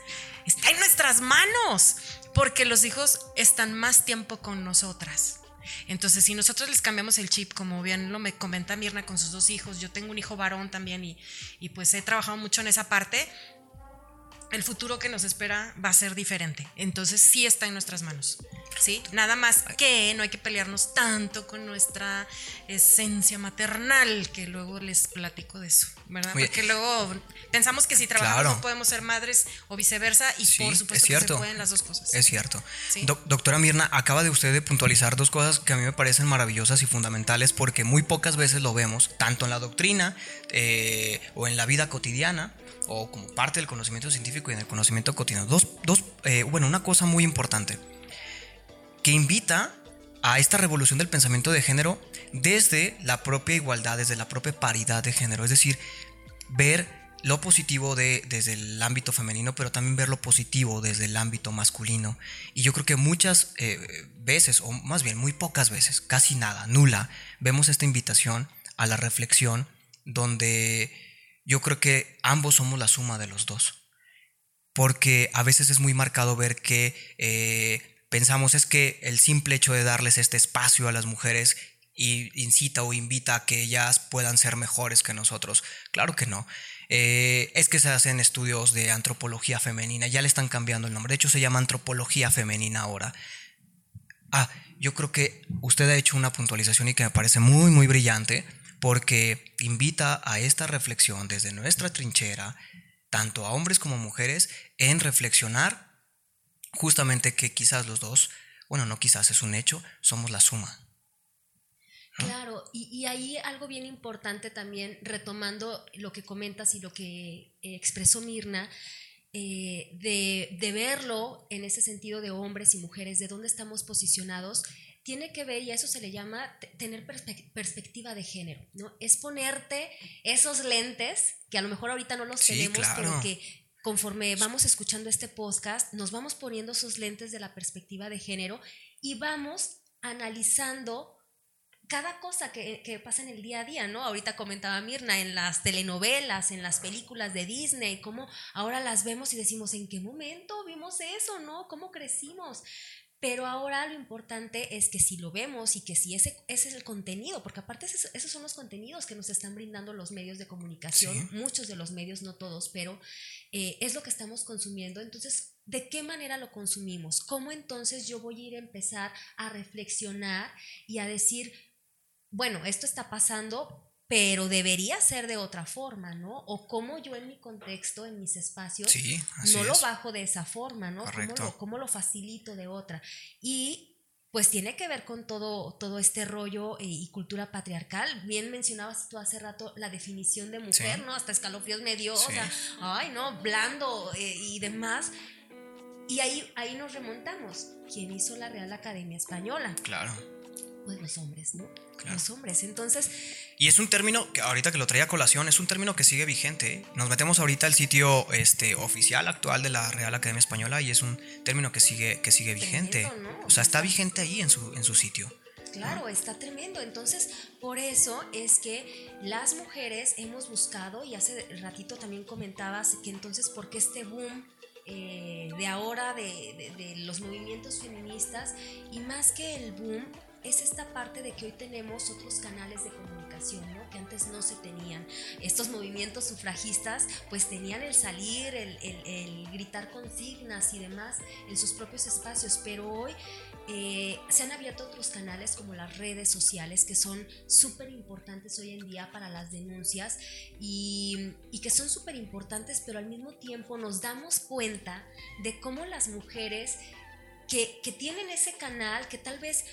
está en nuestras manos, porque los hijos están más tiempo con nosotras. Entonces, si nosotros les cambiamos el chip, como bien lo me comenta Mirna con sus dos hijos, yo tengo un hijo varón también y, y pues he trabajado mucho en esa parte, el futuro que nos espera va a ser diferente. Entonces sí está en nuestras manos. ¿Sí? Nada más que no hay que pelearnos tanto con nuestra esencia maternal, que luego les platico de eso, ¿verdad? Oye. Porque luego pensamos que si trabajamos Claro. no podemos ser madres o viceversa y Sí, por es supuesto que se pueden las dos cosas. Es cierto. Sí. Doctora Mirna, acaba de usted de puntualizar dos cosas que a mí me parecen maravillosas y fundamentales porque muy pocas veces lo vemos, tanto en la doctrina eh, o en la vida cotidiana o como parte del conocimiento científico y en el conocimiento cotidiano. Dos, dos eh, bueno, una cosa muy importante que invita a esta revolución del pensamiento de género desde la propia igualdad, desde la propia paridad de género, es decir, ver lo positivo de, desde el ámbito femenino, pero también ver lo positivo desde el ámbito masculino. Y yo creo que muchas eh, veces, o más bien muy pocas veces, casi nada, nula, vemos esta invitación a la reflexión donde yo creo que ambos somos la suma de los dos. Porque a veces es muy marcado ver que eh, pensamos es que el simple hecho de darles este espacio a las mujeres y incita o invita a que ellas puedan ser mejores que nosotros. Claro que no. Eh, es que se hacen estudios de antropología femenina, ya le están cambiando el nombre. De hecho, se llama antropología femenina ahora. Ah, yo creo que usted ha hecho una puntualización y que me parece muy, muy brillante porque invita a esta reflexión desde nuestra trinchera, tanto a hombres como a mujeres, en reflexionar justamente que quizás los dos, bueno, no quizás es un hecho, somos la suma. Claro, y, y ahí algo bien importante también, retomando lo que comentas y lo que eh, expresó Mirna, eh, de, de verlo en ese sentido de hombres y mujeres, de dónde estamos posicionados, tiene que ver, y a eso se le llama te- tener perspe- perspectiva de género, ¿no? Es ponerte esos lentes, que a lo mejor ahorita no los Sí, tenemos, claro. pero que conforme vamos escuchando este podcast, nos vamos poniendo esos lentes de la perspectiva de género y vamos analizando cada cosa que, que pasa en el día a día, ¿no? Ahorita comentaba Mirna en las telenovelas, en las películas de Disney, cómo ahora las vemos y decimos, ¿en qué momento vimos eso, no? ¿Cómo crecimos? Pero ahora lo importante es que si lo vemos y que si ese, ese es el contenido, porque aparte esos, esos son los contenidos que nos están brindando los medios de comunicación, Sí. muchos de los medios, no todos, pero eh, es lo que estamos consumiendo. Entonces, ¿de qué manera lo consumimos? ¿Cómo entonces yo voy a ir a empezar a reflexionar y a decir, bueno, esto está pasando, pero debería ser de otra forma, ¿no? O cómo yo en mi contexto, en mis espacios, Sí, no lo bajo de esa forma, ¿no? ¿Cómo lo, cómo lo facilito de otra? Y pues tiene que ver con todo, todo este rollo eh, y cultura patriarcal. Bien mencionabas tú hace rato la definición de mujer, Sí. ¿no? Hasta escalofríos me dio, Sí. o sea, ay, no, blando eh, y demás. Y ahí, ahí nos remontamos. ¿Quién hizo la Real Academia Española? Claro. Los hombres, ¿no? Claro. Los hombres. Entonces, Y es un término que ahorita que lo traía a colación, es un término que sigue vigente. ¿eh? Nos metemos ahorita al sitio este, oficial actual de la Real Academia Española y es un término que sigue, que sigue vigente. Tremendo, ¿no? O sea, está vigente ahí en su, en su sitio. Claro, está tremendo. Entonces, por eso es que las mujeres hemos buscado, y hace ratito también comentabas que entonces, ¿por qué este boom eh, de ahora de, de, los movimientos feministas? Y más que el boom, es esta parte de que hoy tenemos otros canales de comunicación, ¿no? que antes no se tenían. Estos movimientos sufragistas pues tenían el salir, el, gritar consignas y demás en sus propios espacios, pero hoy eh, se han abierto otros canales como las redes sociales que son súper importantes hoy en día para las denuncias y, que son súper importantes, pero al mismo tiempo nos damos cuenta de cómo las mujeres que, tienen ese canal, que tal vez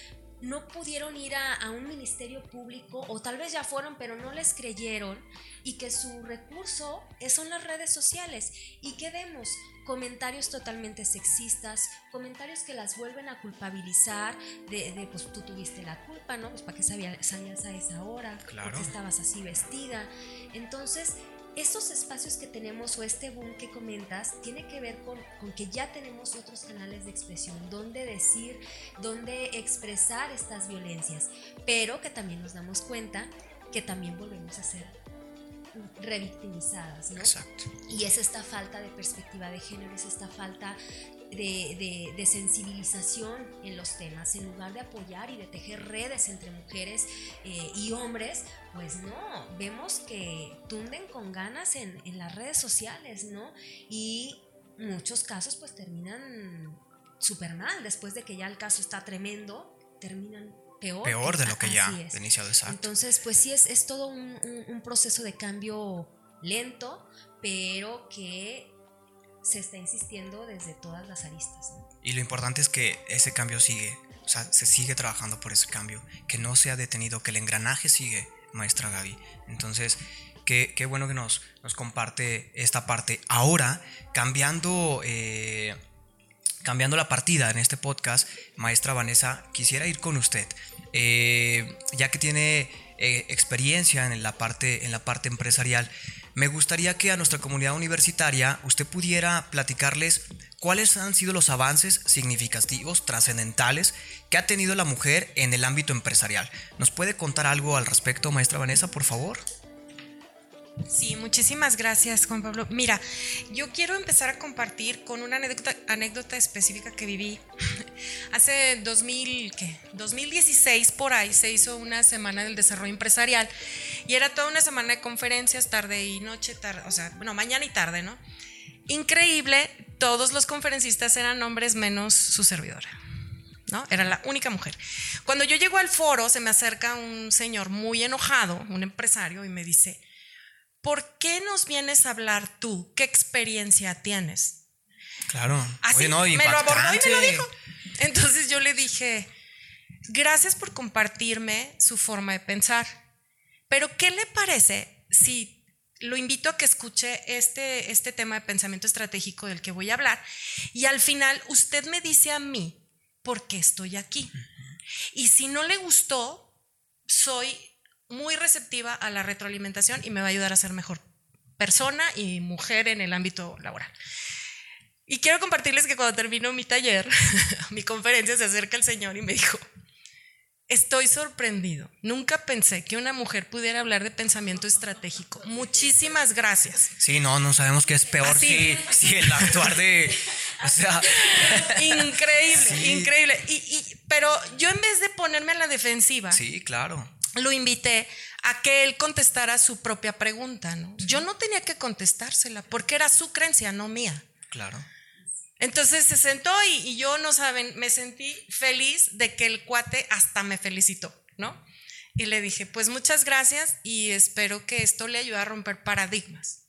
no pudieron ir a, un ministerio público o tal vez ya fueron pero no les creyeron y que su recurso son las redes sociales y que vemos comentarios totalmente sexistas, comentarios que las vuelven a culpabilizar de, pues tú tuviste la culpa, ¿no? Pues para qué salías a esa hora, claro. estabas así vestida. Entonces, estos espacios que tenemos o este boom que comentas tiene que ver con, que ya tenemos otros canales de expresión, donde decir, donde expresar estas violencias, pero que también nos damos cuenta que también volvemos a ser revictimizadas, ¿no? Exacto. Y es esta falta de perspectiva de género, es esta falta de, sensibilización en los temas, en lugar de apoyar y de tejer redes entre mujeres eh, y hombres, pues no, vemos que tunden con ganas en, en las redes sociales, ¿no? Y muchos casos pues terminan súper mal, después de que ya el caso está tremendo, terminan peor. Peor de lo que ya ha iniciado, exacto. Entonces, pues sí, es, es todo un, un proceso de cambio lento, pero que se está insistiendo desde todas las aristas. Y lo importante es que ese cambio sigue, o sea, se sigue trabajando por ese cambio, que no se ha detenido, que el engranaje sigue, maestra Gaby. Entonces, qué, qué bueno que nos, nos comparte esta parte. Ahora, cambiando... Eh, cambiando la partida en este podcast, maestra Vanessa, quisiera ir con usted, eh, ya que tiene eh, experiencia en la parte, en la parte empresarial me gustaría que a nuestra comunidad universitaria usted pudiera platicarles cuáles han sido los avances significativos, trascendentales que ha tenido la mujer en el ámbito empresarial. ¿Nos puede contar algo al respecto, maestra Vanessa, por favor? Sí, muchísimas gracias, Juan Pablo. Mira, yo quiero empezar a compartir con una anécdota, específica que viví. Hace 2000, ¿qué? 2016 por ahí se hizo una semana del desarrollo empresarial y era toda una semana de conferencias, tarde y noche, tarde, o sea, bueno, mañana y tarde, ¿no? Increíble, todos los conferencistas eran hombres menos su servidora. ¿No? Era la única mujer. Cuando yo llego al foro, se me acerca un señor muy enojado, un empresario, y me dice, ¿por qué nos vienes a hablar tú? ¿Qué experiencia tienes? Claro. Así no, me lo abordó y me lo dijo. Entonces yo le dije, gracias por compartirme su forma de pensar, pero ¿qué le parece si lo invito a que escuche este, este tema de pensamiento estratégico del que voy a hablar y al final usted me dice a mí por qué estoy aquí? Y si no le gustó, soy muy receptiva a la retroalimentación y me va a ayudar a ser mejor persona y mujer en el ámbito laboral. Y quiero compartirles que cuando terminó mi taller, mi conferencia, se acerca el señor y me dijo, estoy sorprendido. Nunca pensé que una mujer pudiera hablar de pensamiento estratégico. Muchísimas gracias. Sí, no, no sabemos qué es peor si, si, el actuar de... O sea... Increíble, increíble. Y, y, pero yo en vez de ponerme a la defensiva... Sí, claro lo invité a que él contestara su propia pregunta, ¿no? Yo no tenía que contestársela porque era su creencia, no mía. Claro. Entonces se sentó y, yo, no saben, me sentí feliz de que el cuate hasta me felicitó, ¿no? Y le dije, pues muchas gracias y espero que esto le ayude a romper paradigmas,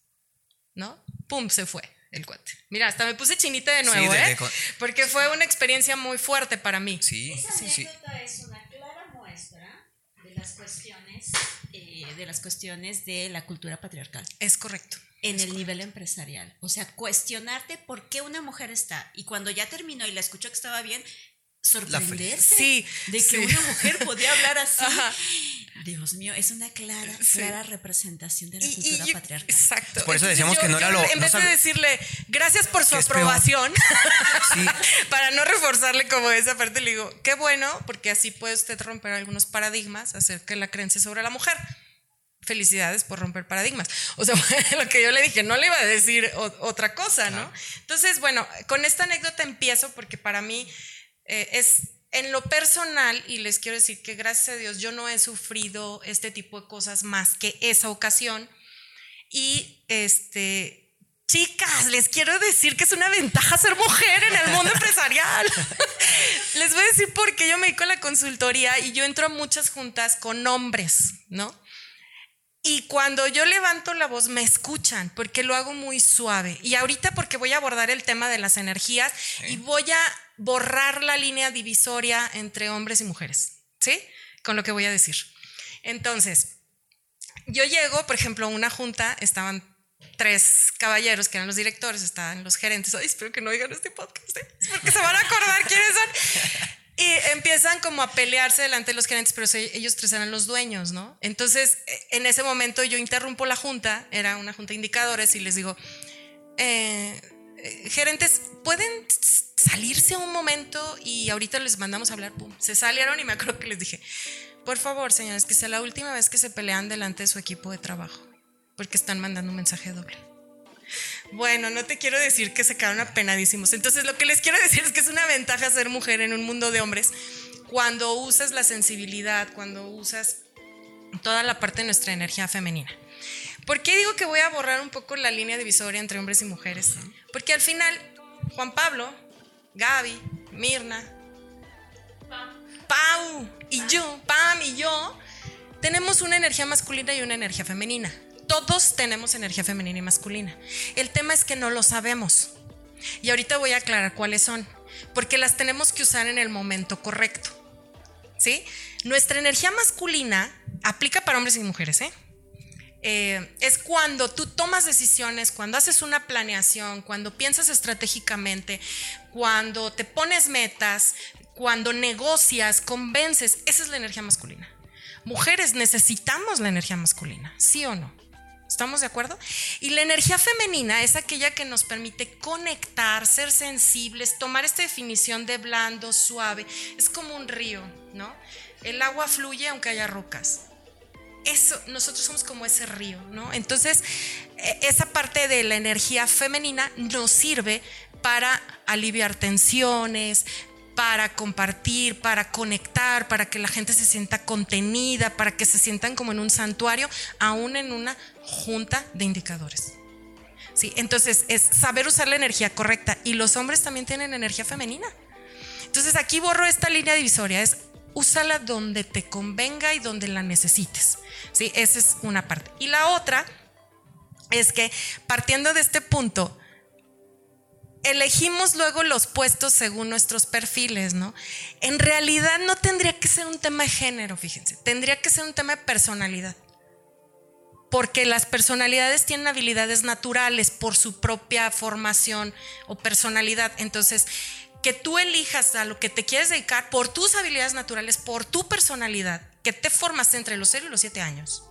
¿no? Pum, se fue el cuate. Mira, hasta me puse chinita de nuevo, ¿eh? Porque fue una experiencia muy fuerte para mí. Sí, Esa sí, sí. es una clara muestra las cuestiones, eh, de las cuestiones de la cultura patriarcal. Es correcto. En el nivel empresarial. O sea, cuestionarte por qué una mujer está. Y cuando ya terminó y la escuchó que estaba bien, sorprenderse sí, de que una mujer podía hablar así. Dios mío, es una clara, clara representación de la cultura patriarcal. Exacto. Por eso decíamos que no era lo- En no vez de decirle gracias por su aprobación, para no reforzarle como esa parte, le digo, qué bueno, porque así puede usted romper algunos paradigmas acerca de la creencia sobre la mujer. Felicidades por romper paradigmas. O sea, lo que yo le dije, no le iba a decir otra cosa, ¿no? Entonces, bueno, con esta anécdota empiezo porque para mí eh, es en lo personal, y les quiero decir que gracias a Dios yo no he sufrido este tipo de cosas más que esa ocasión. Y este, chicas, les quiero decir que es una ventaja ser mujer en el mundo empresarial. les voy a decir por qué yo me dedico a la consultoría y yo entro a muchas juntas con hombres, ¿no? Y cuando yo levanto la voz me escuchan porque lo hago muy suave. Y ahorita porque voy a abordar el tema de las energías y voy a borrar la línea divisoria entre hombres y mujeres, ¿sí? Con lo que voy a decir. Entonces, yo llego, por ejemplo, a una junta, estaban tres caballeros que eran los directores, estaban los gerentes. Ay, espero que no oigan este podcast, ¿eh? Porque se van a acordar quiénes son. Y empiezan como a pelearse delante de los gerentes, pero ellos tres eran los dueños, ¿no? Entonces, eh, en ese momento yo interrumpo la junta, era una junta de indicadores, y les digo, eh, eh, gerentes, ¿pueden salirse un momento y ahorita les mandamos a hablar? Pum. Se salieron y me acuerdo que les dije, por favor, señores, que sea la última vez que se pelean delante de su equipo de trabajo, porque están mandando un mensaje doble. Bueno, no te quiero decir que se quedaron apenadísimos. Entonces, lo que les quiero decir es que es una ventaja ser mujer en un mundo de hombres cuando usas la sensibilidad, cuando usas toda la parte de nuestra energía femenina. ¿Por qué digo que voy a borrar un poco la línea divisoria entre hombres y mujeres? Porque al final, Juan Pablo, Gaby, Mirna, Pau y yo, Pam y yo, tenemos una energía masculina y una energía femenina. Todos tenemos energía femenina y masculina. El tema es que no lo sabemos. Y ahorita voy a aclarar cuáles son, porque las tenemos que usar en el momento correcto. ¿Sí? Nuestra energía masculina aplica para hombres y mujeres, ¿eh? Eh, es cuando tú tomas decisiones, cuando haces una planeación, cuando piensas estratégicamente, cuando te pones metas, cuando negocias, convences. Esa es la energía masculina. Mujeres necesitamos la energía masculina, ¿sí o no? ¿Estamos de acuerdo? Y la energía femenina es aquella que nos permite conectar, ser sensibles, tomar esta definición de blando, suave. Es como un río, ¿no? El agua fluye aunque haya rocas eso, nosotros somos como ese río, ¿no? Entonces, eh, esa parte de la energía femenina nos sirve para aliviar tensiones, para compartir, para conectar, para que la gente se sienta contenida, para que se sientan como en un santuario, aún en una junta de indicadores. Sí, entonces es saber usar la energía correcta y los hombres también tienen energía femenina. Entonces aquí borro esta línea divisoria, es úsala donde te convenga y donde la necesites. Sí, esa es una parte. Y la otra es que partiendo de este punto, elegimos luego los puestos según nuestros perfiles, ¿no? En realidad no tendría que ser un tema de género, fíjense, tendría que ser un tema de personalidad. Porque las personalidades tienen habilidades naturales por su propia formación o personalidad. Entonces, que tú elijas a lo que te quieres dedicar por tus habilidades naturales, por tu personalidad, que te formaste entre los 0 y los 7 años.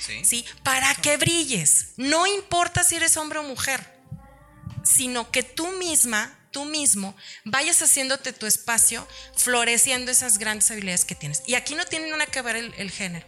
Sí. ¿sí? Para que brilles. No importa si eres hombre o mujer, sino que tú misma, tú mismo, vayas haciéndote tu espacio, floreciendo esas grandes habilidades que tienes. Y aquí no tiene nada que ver el, género.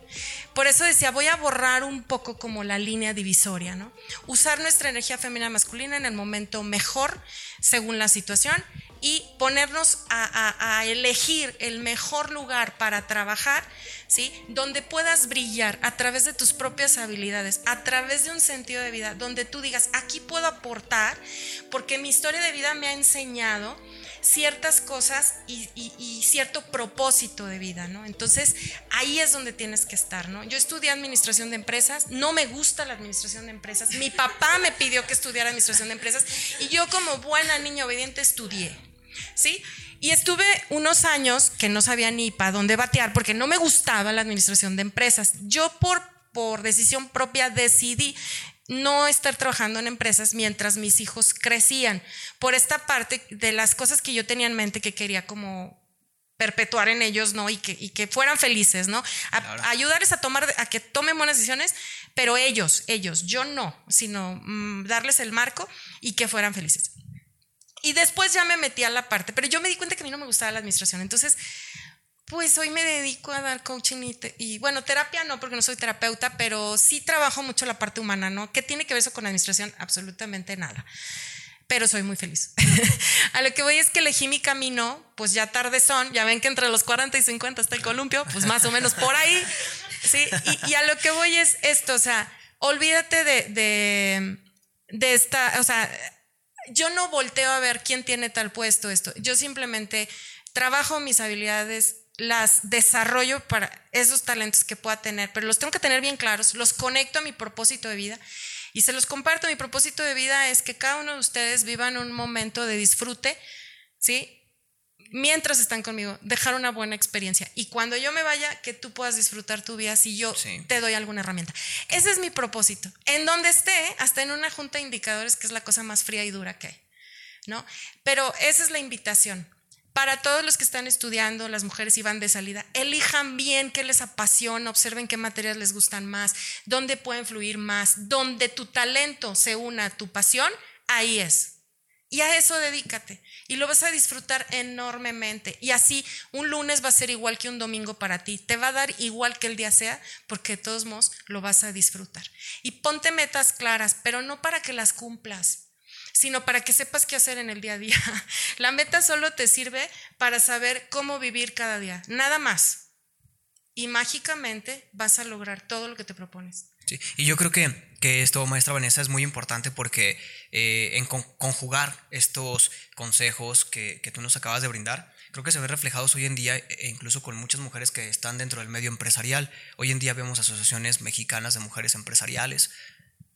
Por eso decía, voy a borrar un poco como la línea divisoria, ¿no? Usar nuestra energía femenina masculina en el momento mejor, según la situación, y ponernos a- a elegir el mejor lugar para trabajar, ¿sí? Donde puedas brillar a través de tus propias habilidades, a través de un sentido de vida, donde tú digas, aquí puedo aportar, porque mi historia de vida me ha enseñado ciertas cosas y, cierto propósito de vida, ¿no? Entonces, ahí es donde tienes que estar, ¿no? Yo estudié administración de empresas, no me gusta la administración de empresas, mi papá me pidió que estudiara administración de empresas y yo como buena niña obediente estudié, ¿sí? Y estuve unos años que no sabía ni para dónde batear porque no me gustaba la administración de empresas. Yo por, por decisión propia decidí no estar trabajando en empresas mientras mis hijos crecían. Por esta parte de las cosas que yo tenía en mente que quería como perpetuar en ellos, ¿no? Y que, y que fueran felices, ¿no? ayudarles a tomar, a que tomen buenas decisiones, pero ellos, ellos, yo no, sino mm, darles el marco y que fueran felices. Y después ya me metí a la parte, pero yo me di cuenta que a mí no me gustaba la administración. Entonces, pues hoy me dedico a dar coaching y, bueno, terapia no, porque no soy terapeuta, pero sí trabajo mucho la parte humana, ¿no? ¿Qué tiene que ver eso con administración? Absolutamente nada. Pero soy muy feliz. a lo que voy es que elegí mi camino, pues ya tarde son, ya ven que entre los 40 y 50 está el columpio, pues más o menos por ahí. Sí, y, a lo que voy es esto, o sea, olvídate de, de, de esta, o sea, yo no volteo a ver quién tiene tal puesto, esto. Yo simplemente trabajo mis habilidades las desarrollo para esos talentos que pueda tener, pero los tengo que tener bien claros, los conecto a mi propósito de vida y se los comparto. Mi propósito de vida es que cada uno de ustedes vivan un momento de disfrute, ¿sí? Mientras están conmigo, dejar una buena experiencia. Y cuando yo me vaya, que tú puedas disfrutar tu vida si yo te doy alguna herramienta. Ese es mi propósito. En donde esté, hasta en una junta de indicadores, que es la cosa más fría y dura que hay. ¿no? Pero esa es la invitación para todos los que están estudiando, las mujeres y van de salida, elijan bien qué les apasiona, observen qué materias les gustan más, dónde pueden fluir más, donde tu talento se una a tu pasión, ahí es. Y a eso dedícate. Y lo vas a disfrutar enormemente. Y así, un lunes va a ser igual que un domingo para ti. Te va a dar igual que el día sea, porque de todos modos lo vas a disfrutar. Y ponte metas claras, pero no para que las cumplas sino para que sepas qué hacer en el día a día. La meta solo te sirve para saber cómo vivir cada día, nada más. Y mágicamente vas a lograr todo lo que te propones. Sí, y yo creo que, que esto, maestra Vanessa, es muy importante porque eh, en conjugar estos consejos que, que tú nos acabas de brindar, creo que se ven reflejados hoy en día, e incluso con muchas mujeres que están dentro del medio empresarial. Hoy en día vemos asociaciones mexicanas de mujeres empresariales,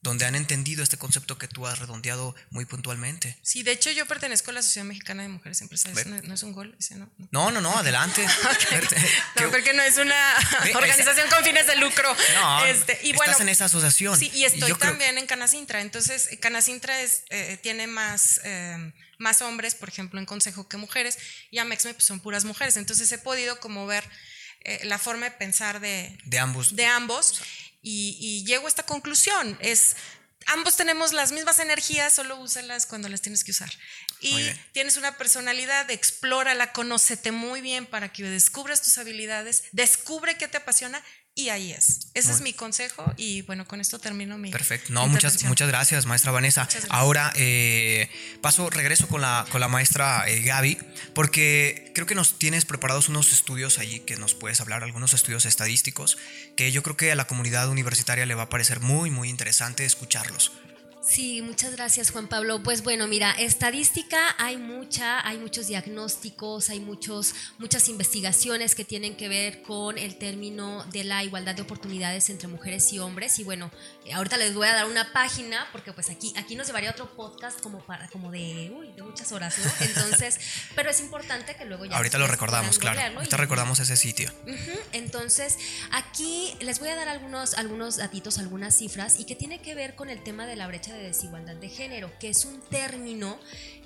donde han entendido este concepto que tú has redondeado muy puntualmente. Sí, de hecho yo pertenezco a la Asociación Mexicana de Mujeres Empresarias. No, es un gol ese, ¿no? No, no, no, adelante. no, porque no es una organización con fines de lucro. No, este, y bueno, estás en esa asociación. Sí, y estoy también en Canacintra. Entonces, Canacintra es, eh, tiene más... Eh, más hombres, por ejemplo, en consejo que mujeres, y Amexme pues, son puras mujeres. Entonces he podido como ver eh, la forma de pensar de, de ambos. De ambos y, llego a esta conclusión. Es, ambos tenemos las mismas energías, solo úsalas cuando las tienes que usar. Y tienes una personalidad, explórala, conócete muy bien para que descubras tus habilidades, descubre qué te apasiona y ahí es. Ese es mi consejo y bueno, con esto termino mi. Perfecto. No, muchas, muchas gracias, maestra Vanessa. Ahora eh, paso, regreso con la, con la maestra eh, Gaby, porque creo que nos tienes preparados unos estudios allí que nos puedes hablar, algunos estudios estadísticos, que yo creo que a la comunidad universitaria le va a parecer muy, muy interesante escucharlos. Sí, muchas gracias Juan Pablo. Pues bueno, mira, estadística hay mucha, hay muchos diagnósticos, hay muchos, muchas investigaciones que tienen que ver con el término de la igualdad de oportunidades entre mujeres y hombres. Y bueno, ahorita les voy a dar una página porque pues aquí, aquí nos llevaría otro podcast como para, como de, uy, de muchas horas, ¿no? Entonces, pero es importante que luego ya. Ahorita lo recordamos, claro. Ahorita recordamos ese sitio. Entonces, aquí les voy a dar algunos, algunos datitos, algunas cifras y que tiene que ver con el tema de la brecha de desigualdad de género, que es un término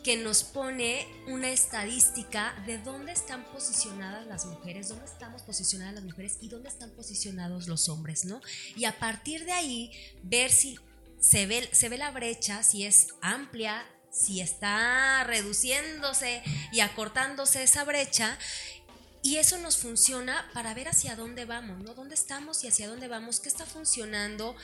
que nos pone una estadística de dónde están posicionadas las mujeres, dónde estamos posicionadas las mujeres y dónde están posicionados los hombres, ¿no? Y a partir de ahí, ver si se ve, se ve la brecha, si es amplia, si está reduciéndose y acortándose esa brecha. Y eso nos funciona para ver hacia dónde vamos, ¿no? ¿Dónde estamos y hacia dónde vamos? ¿Qué está funcionando?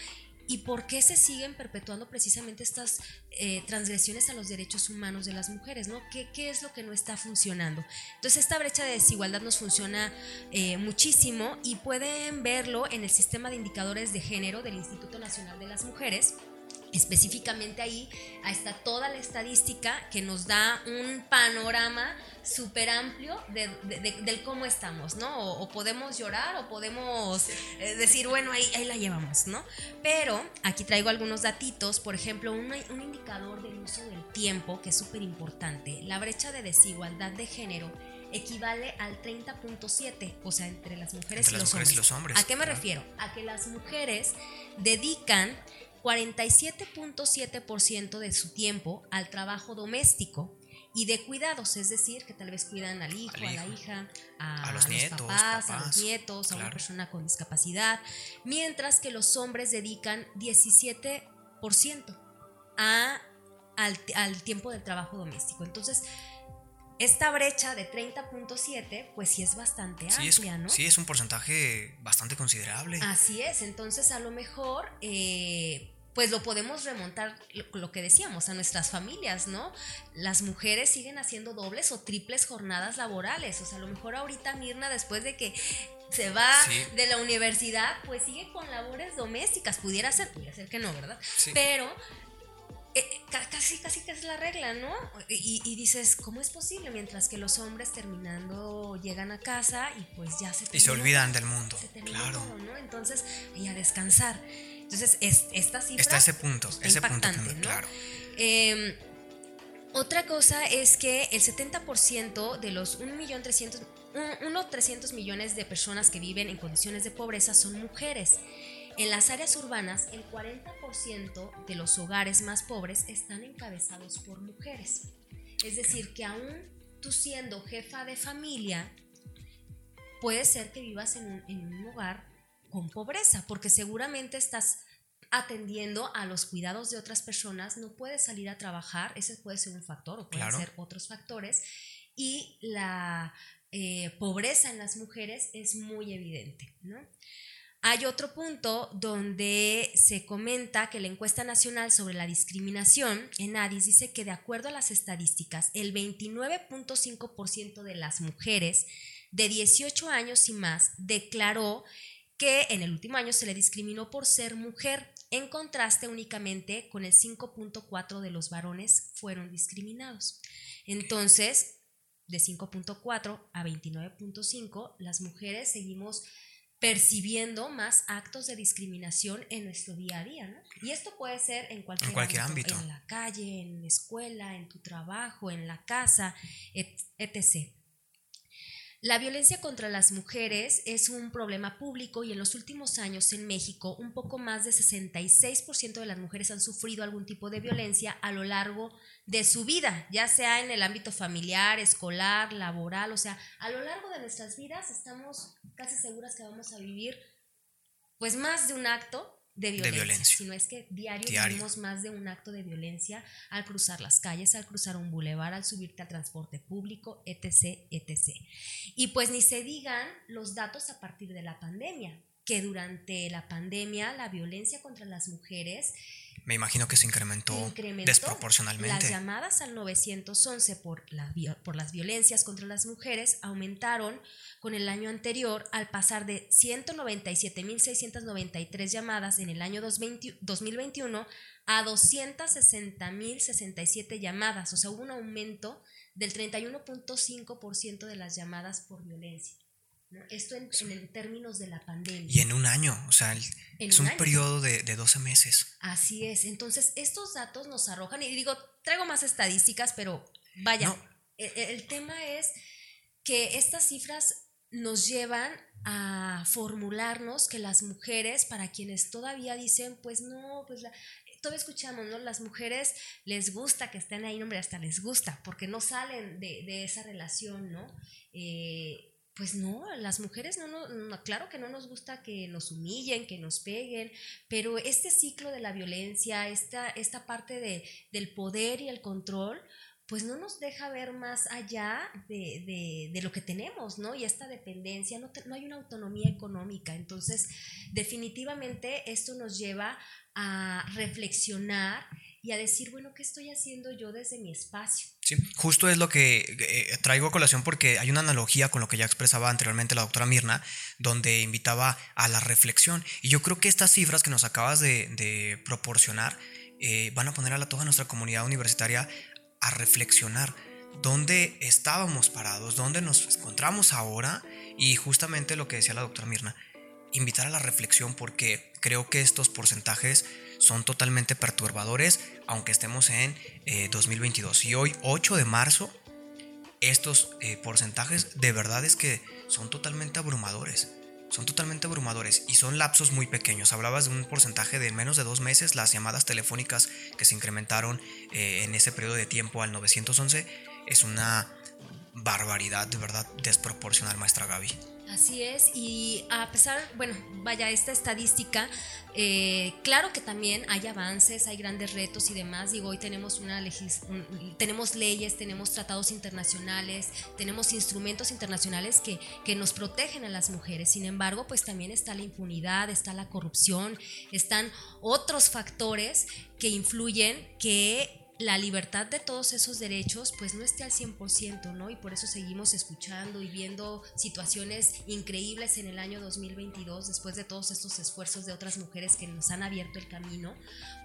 ¿Y por qué se siguen perpetuando precisamente estas eh, transgresiones a los derechos humanos de las mujeres? ¿no? ¿Qué, ¿Qué, es lo que no está funcionando? Entonces esta brecha de desigualdad nos funciona eh, muchísimo y pueden verlo en el sistema de indicadores de género del Instituto Nacional de las Mujeres específicamente ahí está toda la estadística que nos da un panorama súper amplio de, del cómo estamos, ¿no? O, podemos llorar o podemos eh, decir, bueno, ahí, ahí, la llevamos, ¿no? Pero aquí traigo algunos datitos, por ejemplo, un, un indicador del uso del tiempo que es súper importante. La brecha de desigualdad de género equivale al 30.7, o sea, entre las mujeres, y, los y, los hombres. ¿A qué me refiero? A que las mujeres dedican 47.7% de su tiempo al trabajo doméstico y de cuidados, es decir, que tal vez cuidan al hijo, a la hija, a, los nietos, papás, a los nietos, a una persona con discapacidad, mientras que los hombres dedican 17% a, al, al tiempo del trabajo doméstico. Entonces, esta brecha de 30.7, pues sí es bastante amplia, ¿no? Sí, es un porcentaje bastante considerable. Así es, entonces a lo mejor, eh, pues lo podemos remontar, lo, que decíamos, a nuestras familias, ¿no? Las mujeres siguen haciendo dobles o triples jornadas laborales, o sea, a lo mejor ahorita Mirna, después de que se va de la universidad, pues sigue con labores domésticas, pudiera ser, pudiera ser que no, ¿verdad? Pero eh, casi, casi que es la regla, ¿no? Y, dices, ¿cómo es posible? Mientras que los hombres terminando llegan a casa y pues ya se Y se olvidan del mundo. claro. ¿no? Entonces, y a descansar. Entonces, es, esta cifra. Está ese punto, ese punto, ¿no? claro. Em, otra cosa es que el 70% de los 1.300 millones de personas que viven en condiciones de pobreza son mujeres. En las áreas urbanas, el 40% de los hogares más pobres están encabezados por mujeres. Es decir, que aún tú siendo jefa de familia, puede ser que vivas en un, hogar con pobreza, porque seguramente estás atendiendo a los cuidados de otras personas, no puedes salir a trabajar, ese puede ser un factor o pueden ser otros factores, y la eh, pobreza en las mujeres es muy evidente. ¿no? Hay otro punto donde se comenta que la encuesta nacional sobre la discriminación en ADIS dice que de acuerdo a las estadísticas, el 29.5% de las mujeres de 18 años y más declaró que en el último año se le discriminó por ser mujer, en contraste únicamente con el 5.4 de los varones fueron discriminados. Entonces, de 5.4 a 29.5, las mujeres seguimos percibiendo más actos de discriminación en nuestro día a día, ¿no? Y esto puede ser en cualquier, ámbito, en la calle, en la escuela, en tu trabajo, en la casa, etc. La violencia contra las mujeres es un problema público y en los últimos años en México un poco más de 66% de las mujeres han sufrido algún tipo de violencia a lo largo de su vida, ya sea en el ámbito familiar, escolar, laboral, o sea, a lo largo de nuestras vidas estamos casi seguras que vamos a vivir pues más de un acto de violencia, sino es que diario, vivimos más de un acto de violencia al cruzar las calles, al cruzar un bulevar, al subirte al transporte público, etc., etc. Y pues ni se digan los datos a partir de la pandemia, que durante la pandemia la violencia contra las mujeres me imagino que se incrementó, desproporcionalmente. Las llamadas al 911 por, por las violencias contra las mujeres aumentaron con el año anterior al pasar de 197.693 llamadas en el año 2021 a 260.067 llamadas. O sea, hubo un aumento del 31.5% de las llamadas por violencia. Esto en, términos de la pandemia. Y en un año, o sea, es un, periodo de, 12 meses. Así es, entonces estos datos nos arrojan, y digo, traigo más estadísticas, pero vaya, e, e, el, tema es que estas cifras nos llevan a formularnos que las mujeres, para quienes todavía dicen, pues no, pues la, todavía escuchamos, ¿no? Las mujeres les gusta que estén ahí, hombre, hasta les gusta, porque no salen de, de esa relación, ¿no? Eh, pues no, las mujeres no, no, claro que no nos gusta que nos humillen, que nos peguen, pero este ciclo de la violencia, esta, esta parte de, del poder y el control, pues no nos deja ver más allá de, de, lo que tenemos, ¿no? Y esta dependencia, no, no hay una autonomía económica. Entonces, definitivamente esto nos lleva a reflexionar y a decir, bueno, ¿qué estoy haciendo yo desde mi espacio? Sí, justo es lo que eh, traigo a colación porque hay una analogía con lo que ya expresaba anteriormente la doctora Mirna, donde invitaba a la reflexión. Y yo creo que estas cifras que nos acabas de, proporcionar eh, van a poner a la toda nuestra comunidad universitaria a reflexionar dónde estábamos parados, dónde nos encontramos ahora y justamente lo que decía la doctora Mirna, invitar a la reflexión porque creo que estos porcentajes son totalmente perturbadores, aunque estemos en 2022. Eh, y hoy, 8 de marzo, estos eh, porcentajes de verdad es que son totalmente abrumadores. Son totalmente abrumadores y son lapsos muy pequeños. Hablabas de un porcentaje de menos de dos meses, las llamadas telefónicas que se incrementaron eh, en ese periodo de tiempo al 911 es una barbaridad, de verdad, desproporcional, maestra Gaby. Así es, y a pesar, bueno, vaya, esta estadística, eh, claro que también hay avances, hay grandes retos y demás. Digo, hoy tenemos, una legis tenemos leyes, tenemos tratados internacionales, tenemos instrumentos internacionales que, que nos protegen a las mujeres. Sin embargo, pues también está la impunidad, está la corrupción, están otros factores que influyen que la libertad de todos esos derechos pues no esté al 100%, ¿no? Y por eso seguimos escuchando y viendo situaciones increíbles en el año 2022 después de todos estos esfuerzos de otras mujeres que nos han abierto el camino,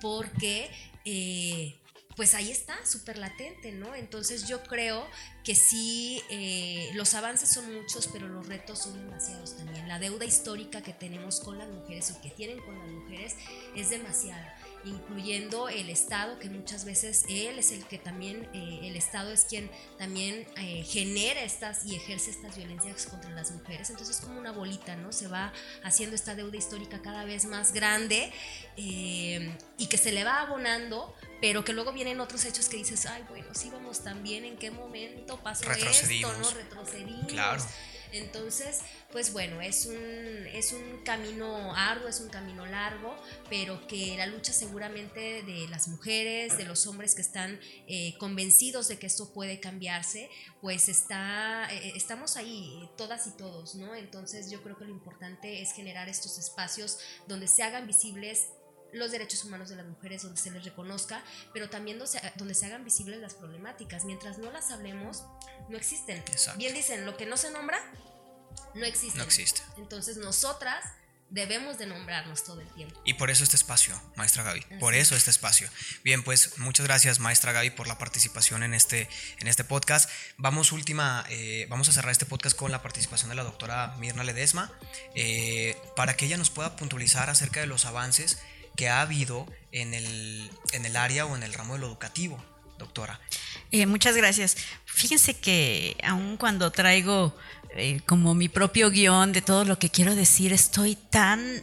porque eh, pues ahí está, súper latente, ¿no? Entonces yo creo que sí, eh, los avances son muchos, pero los retos son demasiados también. La deuda histórica que tenemos con las mujeres o que tienen con las mujeres es demasiada incluyendo el Estado, que muchas veces él es el que también, eh, el Estado es quien también eh, genera estas y ejerce estas violencias contra las mujeres. Entonces es como una bolita, ¿no? Se va haciendo esta deuda histórica cada vez más grande eh, y que se le va abonando, pero que luego vienen otros hechos que dices, ay, bueno, sí vamos también, ¿en qué momento pasó esto? ¿No? Retrocedimos. Claro. Entonces, pues bueno, es un, es un camino arduo, es un camino largo, pero que la lucha seguramente de las mujeres, de los hombres que están eh, convencidos de que esto puede cambiarse, pues está, eh, estamos ahí, todas y todos, ¿no? Entonces yo creo que lo importante es generar estos espacios donde se hagan visibles los derechos humanos de las mujeres, donde se les reconozca, pero también donde se, hagan visibles las problemáticas. Mientras no las hablemos, no existen. Bien dicen, lo que no se nombra, no existe. No existe. Entonces nosotras debemos de nombrarnos todo el tiempo. Y por eso este espacio, maestra Gaby, por eso este espacio. Bien, pues muchas gracias, maestra Gaby, por la participación en este, en este podcast. Vamos última, eh, vamos a cerrar este podcast con la participación de la doctora Mirna Ledesma, eh, para que ella nos pueda puntualizar acerca de los avances que ha habido en el, en el área o en el ramo de lo educativo, doctora. Eh, muchas gracias. Fíjense que aun cuando traigo eh, como mi propio guion de todo lo que quiero decir, estoy tan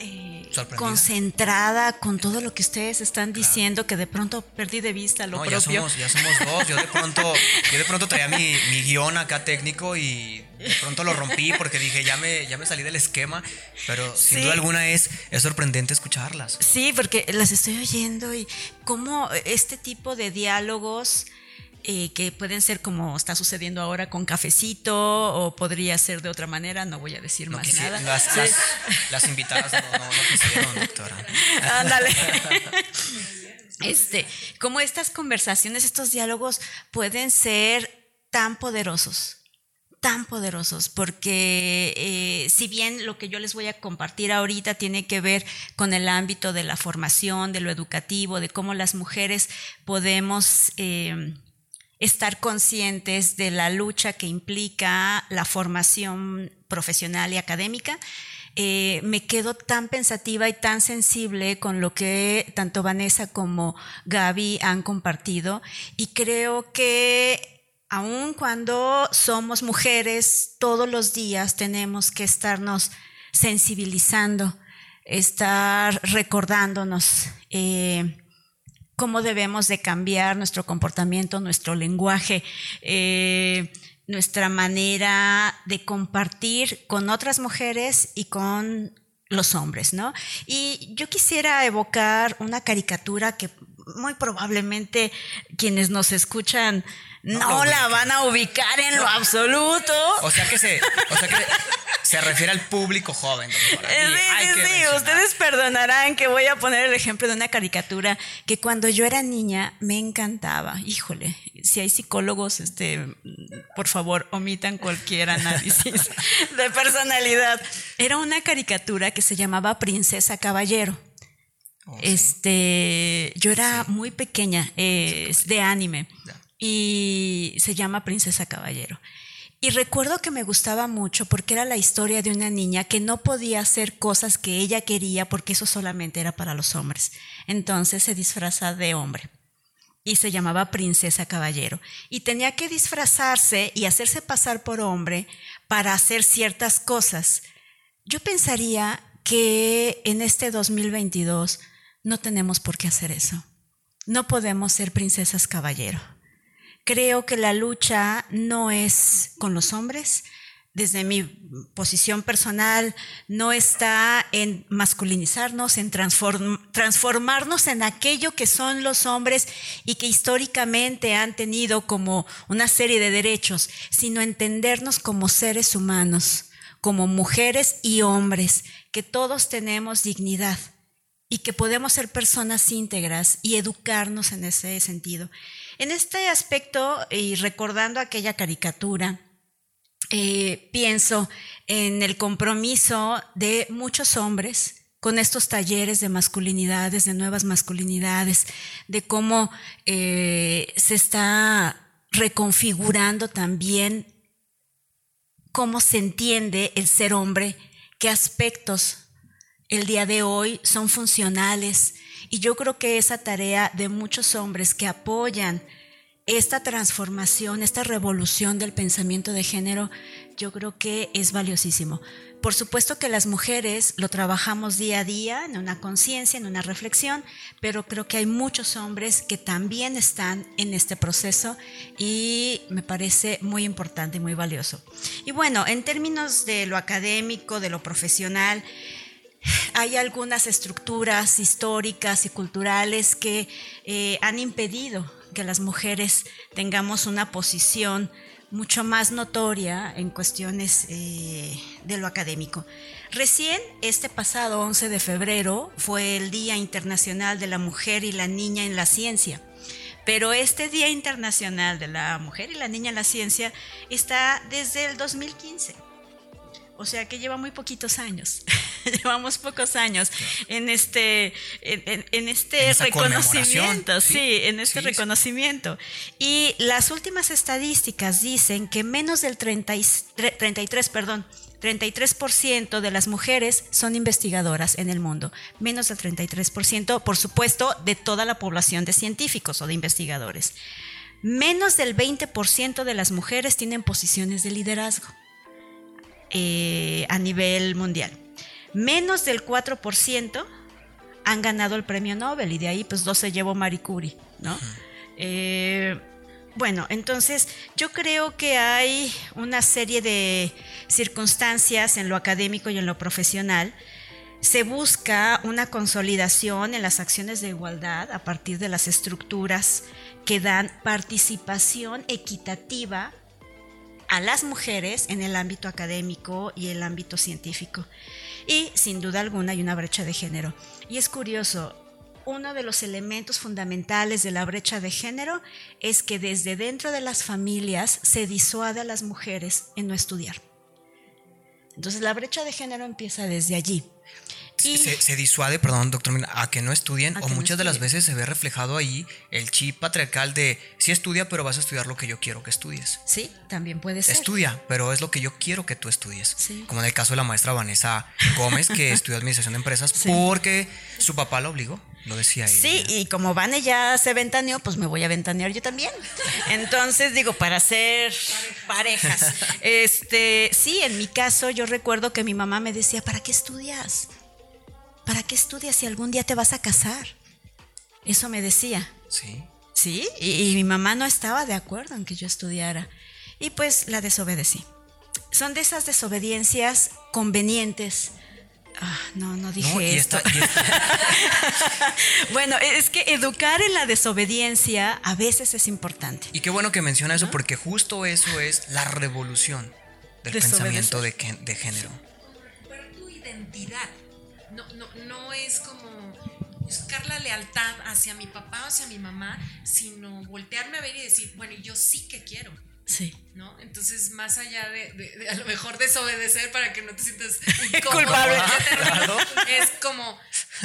eh, concentrada con todo lo que ustedes están diciendo que de pronto perdí de vista lo propio. Ya somos, ya somos dos. Yo de pronto, yo de pronto traía mi, mi, guion acá técnico y de pronto lo rompí porque dije ya me, ya me salí del esquema. Pero sin duda alguna es, es sorprendente escucharlas. Sí, porque las estoy oyendo y cómo este tipo de diálogos eh, que pueden ser como está sucediendo ahora con cafecito o podría ser de otra manera, no voy a decir más nada. Las, invitadas no, no, quisieron, doctora. Ándale. Este, como estas conversaciones, estos diálogos pueden ser tan poderosos tan poderosos, porque eh, si bien lo que yo les voy a compartir ahorita tiene que ver con el ámbito de la formación, de lo educativo, de cómo las mujeres podemos eh, estar conscientes de la lucha que implica la formación profesional y académica. Eh, me quedo tan pensativa y tan sensible con lo que tanto Vanessa como Gaby han compartido y creo que aun cuando somos mujeres, todos los días tenemos que estarnos sensibilizando, estar recordándonos. Eh, cómo debemos de cambiar nuestro comportamiento, nuestro lenguaje, eh, nuestra manera de compartir con otras mujeres y con los hombres, ¿no? Y yo quisiera evocar una caricatura que muy probablemente quienes nos escuchan no, la van a ubicar en lo absoluto. O sea que se, o sea que se refiere al público joven. Doctora. Sí, sí, sí. Ustedes perdonarán que voy a poner el ejemplo de una caricatura que cuando yo era niña me encantaba. Híjole, si hay psicólogos, este, por favor, omitan cualquier análisis de personalidad. Era una caricatura que se llamaba Princesa Caballero. Oh, este, yo era muy pequeña, es de anime y se llama Princesa Caballero. Y recuerdo que me gustaba mucho porque era la historia de una niña que no podía hacer cosas que ella quería porque eso solamente era para los hombres. Entonces se disfraza de hombre y se llamaba Princesa Caballero. Y tenía que disfrazarse y hacerse pasar por hombre para hacer ciertas cosas. Yo pensaría que en este 2022 no tenemos por qué hacer eso. No podemos ser princesas caballero. Creo que la lucha no es con los hombres, desde mi posición personal, no está en masculinizarnos, en transformarnos en aquello que son los hombres y que históricamente han tenido como una serie de derechos, sino entendernos como seres humanos, como mujeres y hombres, que todos tenemos dignidad y que podemos ser personas íntegras y educarnos en ese sentido. En este aspecto, y recordando aquella caricatura, eh, pienso en el compromiso de muchos hombres con estos talleres de masculinidades, de nuevas masculinidades, de cómo eh, se está reconfigurando también cómo se entiende el ser hombre, qué aspectos el día de hoy son funcionales. Y yo creo que esa tarea de muchos hombres que apoyan esta transformación, esta revolución del pensamiento de género, yo creo que es valiosísimo. Por supuesto que las mujeres lo trabajamos día a día en una conciencia, en una reflexión, pero creo que hay muchos hombres que también están en este proceso y me parece muy importante y muy valioso. Y bueno, en términos de lo académico, de lo profesional, hay algunas estructuras históricas y culturales que eh, han impedido que las mujeres tengamos una posición mucho más notoria en cuestiones eh, de lo académico. Recién, este pasado 11 de febrero, fue el Día Internacional de la Mujer y la Niña en la Ciencia. Pero este Día Internacional de la Mujer y la Niña en la Ciencia está desde el 2015. O sea que lleva muy poquitos años. Llevamos pocos años en este, en, este reconocimiento. Sí, en este reconocimiento. Y las últimas estadísticas dicen que menos del 33, perdón, 33% de las mujeres son investigadoras en el mundo, menos del 33%, por supuesto, de toda la población de científicos o de investigadores. Menos del 20% de las mujeres tienen posiciones de liderazgo. Eh, a nivel mundial. Menos del 4% han ganado el premio Nobel y de ahí pues 12 llevó Marie Curie, ¿no? Eh, bueno, entonces yo creo que hay una serie de circunstancias en lo académico y en lo profesional. Se busca una consolidación en las acciones de igualdad a partir de las estructuras que dan participación equitativa a las mujeres en el ámbito académico y el ámbito científico. Y sin duda alguna hay una brecha de género. Y es curioso, uno de los elementos fundamentales de la brecha de género es que desde dentro de las familias se disuade a las mujeres en no estudiar. Entonces la brecha de género empieza desde allí. Se, disuade, perdón, doctor, a que no estudien, o muchas de las veces se ve reflejado ahí el chip patriarcal de sí estudia, pero vas a estudiar lo que yo quiero que estudies. Sí, también puede ser. Estudia, pero es lo que yo quiero que tú estudies. Como en el caso de la maestra Vanessa Gómez, que estudió administración de empresas porque su papá la obligó. Lo decía ella. Sí, y como Vane ya se ventaneó, pues me voy a ventanear yo también. Entonces, digo, para ser parejas. Este, sí, en mi caso, yo recuerdo que mi mamá me decía, ¿para qué estudias? ¿Para qué estudias si algún día te vas a casar? Eso me decía. Sí. Sí, y, mi mamá no estaba de acuerdo en que yo estudiara. Y pues la desobedecí. Son de esas desobediencias convenientes. Ah, no, no dije esto. bueno, es que educar en la desobediencia a veces es importante. Y qué bueno que menciona eso, porque justo eso es la revolución del pensamiento de, de género. Pero tu identidad no, es como buscar la lealtad hacia mi papá o hacia mi mamá, sino voltearme a ver y decir, bueno, yo sí que quiero. Sí. ¿No? Entonces, más allá de, a lo mejor desobedecer para que no te sientas culpable, es como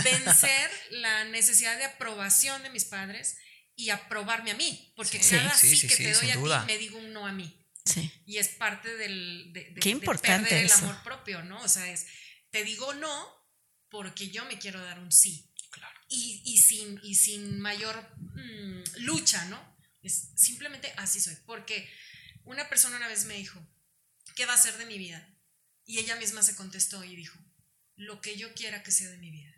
vencer la necesidad de aprobación de mis padres y aprobarme a mí, porque cada sí, que te doy a ti me digo un no a mí. Sí. Y es parte del de, Qué importante perder el amor propio, ¿no? O sea, es te digo no porque yo me quiero dar un sí. Claro. Y, sin, y sin mayor mm, lucha, ¿no? Es simplemente así soy. Porque una persona una vez me dijo, ¿qué va a ser de mi vida? Y ella misma se contestó y dijo, lo que yo quiera que sea de mi vida.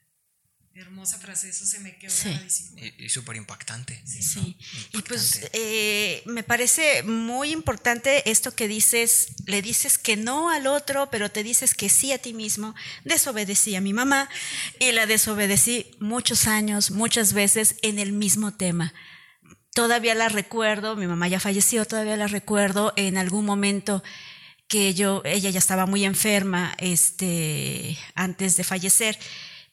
Hermosa frase, eso se me quedó Sí. Y, y súper impactante. Sí, y pues eh, me parece muy importante esto que dices, le dices que no al otro, pero te dices que sí a ti mismo. Desobedecí a mi mamá y la desobedecí muchos años, muchas veces en el mismo tema. Todavía la recuerdo, mi mamá ya falleció, todavía la recuerdo en algún momento que yo, ella ya estaba muy enferma, este, antes de fallecer,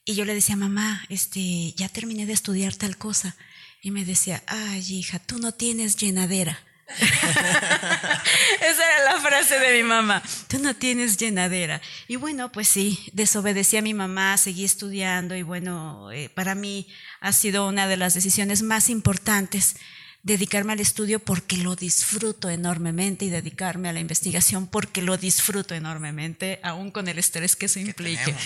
y yo le decía, mamá, este, ya terminé de estudiar tal cosa. Y me decía, ay, hija, tú no tienes llenadera. Esa era la frase de mi mamá, tú no tienes llenadera. Y bueno, pues sí, desobedecí a mi mamá, seguí estudiando y bueno, eh, para mí ha sido una de las decisiones más importantes dedicarme al estudio porque lo disfruto enormemente y dedicarme a la investigación porque lo disfruto enormemente, aún con el estrés que eso implique.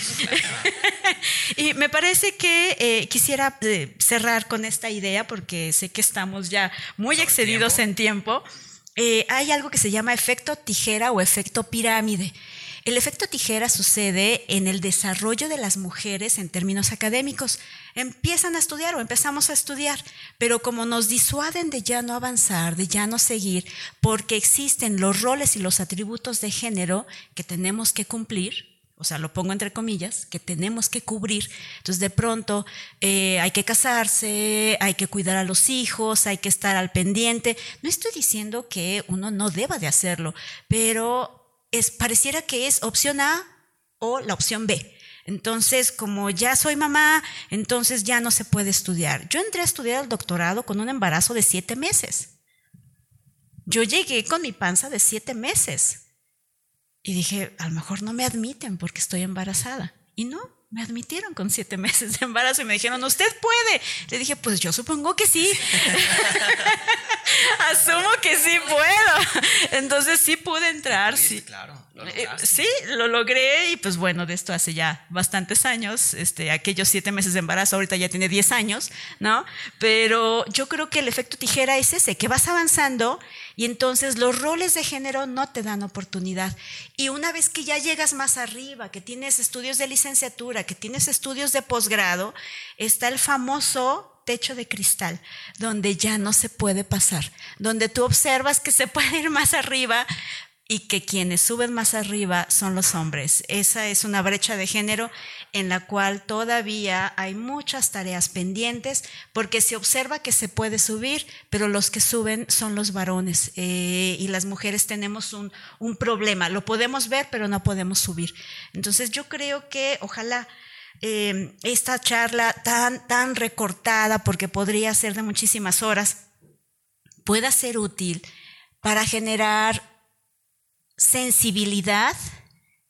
Y me parece que eh, quisiera eh, cerrar con esta idea porque sé que estamos ya muy excedidos tiempo. en tiempo. Eh, hay algo que se llama efecto tijera o efecto pirámide. El efecto tijera sucede en el desarrollo de las mujeres en términos académicos. Empiezan a estudiar o empezamos a estudiar, pero como nos disuaden de ya no avanzar, de ya no seguir, porque existen los roles y los atributos de género que tenemos que cumplir, o sea, lo pongo entre comillas, que tenemos que cubrir. Entonces, de pronto eh, hay que casarse, hay que cuidar a los hijos, hay que estar al pendiente. No estoy diciendo que uno no deba de hacerlo, pero es, pareciera que es opción A o la opción B. Entonces, como ya soy mamá, entonces ya no se puede estudiar. Yo entré a estudiar el doctorado con un embarazo de siete meses. Yo llegué con mi panza de siete meses. Y dije, a lo mejor no me admiten porque estoy embarazada. Y no, me admitieron con siete meses de embarazo y me dijeron, usted puede. Le dije, pues yo supongo que sí. Asumo que sí puedo. Entonces sí pude entrar. Sí, Sí, claro. lo Eh, sí, lo logré y pues bueno, de esto hace ya bastantes años, este, aquellos siete meses de embarazo, ahorita ya tiene diez años, ¿no? Pero yo creo que el efecto tijera es ese, que vas avanzando y entonces los roles de género no te dan oportunidad. Y una vez que ya llegas más arriba, que tienes estudios de licenciatura, que tienes estudios de posgrado, está el famoso techo de cristal, donde ya no se puede pasar, donde tú observas que se puede ir más arriba, y que quienes suben más arriba son los hombres. Esa es una brecha de género en la cual todavía hay muchas tareas pendientes porque se observa que se puede subir, pero los que suben son los varones eh, y las mujeres tenemos un, un problema. Lo podemos ver, pero no podemos subir. Entonces yo creo que ojalá eh, esta charla tan, tan recortada, porque podría ser de muchísimas horas, pueda ser útil para generar sensibilidad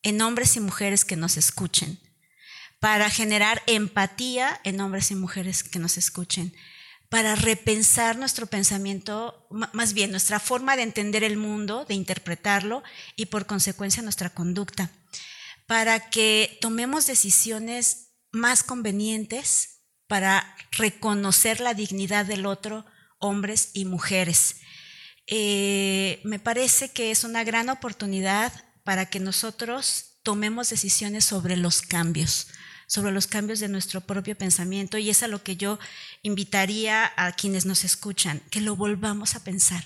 en hombres y mujeres que nos escuchen, para generar empatía en hombres y mujeres que nos escuchen, para repensar nuestro pensamiento, más bien nuestra forma de entender el mundo, de interpretarlo y por consecuencia nuestra conducta, para que tomemos decisiones más convenientes para reconocer la dignidad del otro, hombres y mujeres. Eh, me parece que es una gran oportunidad para que nosotros tomemos decisiones sobre los cambios, sobre los cambios de nuestro propio pensamiento y es a lo que yo invitaría a quienes nos escuchan, que lo volvamos a pensar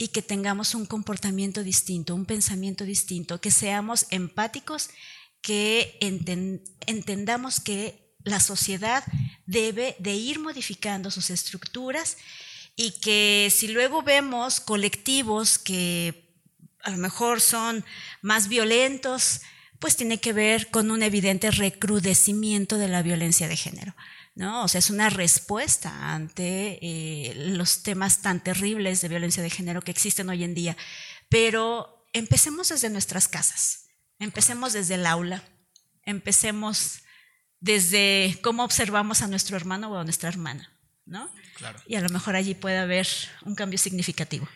y que tengamos un comportamiento distinto, un pensamiento distinto, que seamos empáticos, que enten- entendamos que la sociedad debe de ir modificando sus estructuras y que si luego vemos colectivos que a lo mejor son más violentos, pues tiene que ver con un evidente recrudecimiento de la violencia de género. ¿No? O sea, es una respuesta ante eh, los temas tan terribles de violencia de género que existen hoy en día. Pero empecemos desde nuestras casas, empecemos desde el aula, empecemos desde cómo observamos a nuestro hermano o a nuestra hermana, ¿no? Claro. Y a lo mejor allí puede haber un cambio significativo.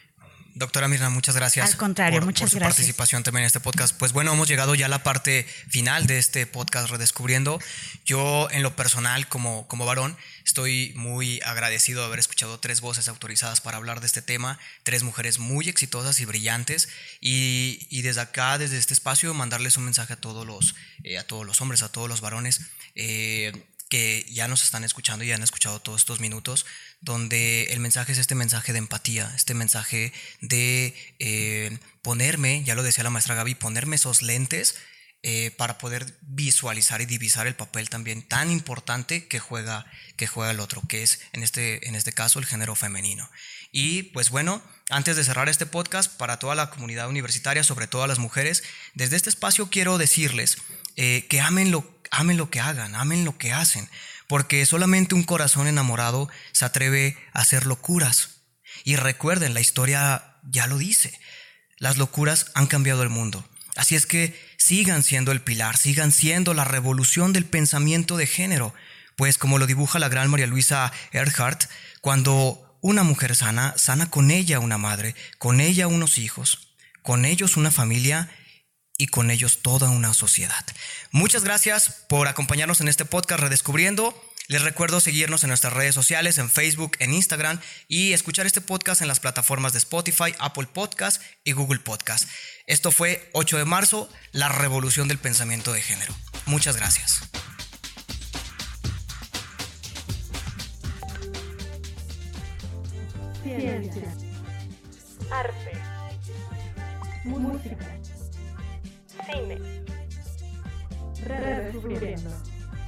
Doctora Mirna, muchas gracias. Al contrario, por, muchas por su gracias. participación también en este podcast. Pues bueno, hemos llegado ya a la parte final de este podcast Redescubriendo. Yo, en lo personal, como, como varón, estoy muy agradecido de haber escuchado tres voces autorizadas para hablar de este tema, tres mujeres muy exitosas y brillantes. Y, y desde acá, desde este espacio, mandarles un mensaje a todos los, eh, a todos los hombres, a todos los varones. eh, que ya nos están escuchando y han escuchado todos estos minutos, donde el mensaje es este mensaje de empatía, este mensaje de eh, ponerme, ya lo decía la maestra Gaby, ponerme esos lentes eh, para poder visualizar y divisar el papel también tan importante que juega, que juega el otro, que es en este, en este caso el género femenino. Y pues bueno, antes de cerrar este podcast, para toda la comunidad universitaria, sobre todo a las mujeres, desde este espacio quiero decirles eh, que amen lo, amen lo que hagan, amen lo que hacen, porque solamente un corazón enamorado se atreve a hacer locuras. Y recuerden, la historia ya lo dice, las locuras han cambiado el mundo. Así es que sigan siendo el pilar, sigan siendo la revolución del pensamiento de género, pues como lo dibuja la gran María Luisa Erhardt, cuando una mujer sana, sana con ella una madre, con ella unos hijos, con ellos una familia y con ellos toda una sociedad. Muchas gracias por acompañarnos en este podcast Redescubriendo. Les recuerdo seguirnos en nuestras redes sociales, en Facebook, en Instagram y escuchar este podcast en las plataformas de Spotify, Apple Podcast y Google Podcast. Esto fue 8 de marzo, la revolución del pensamiento de género. Muchas gracias. Ciencia, arte, música, cine, redescubriendo.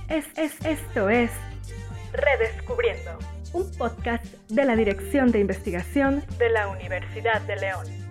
Es, es, esto es Redescubriendo, un podcast de la Dirección de Investigación de la Universidad de León.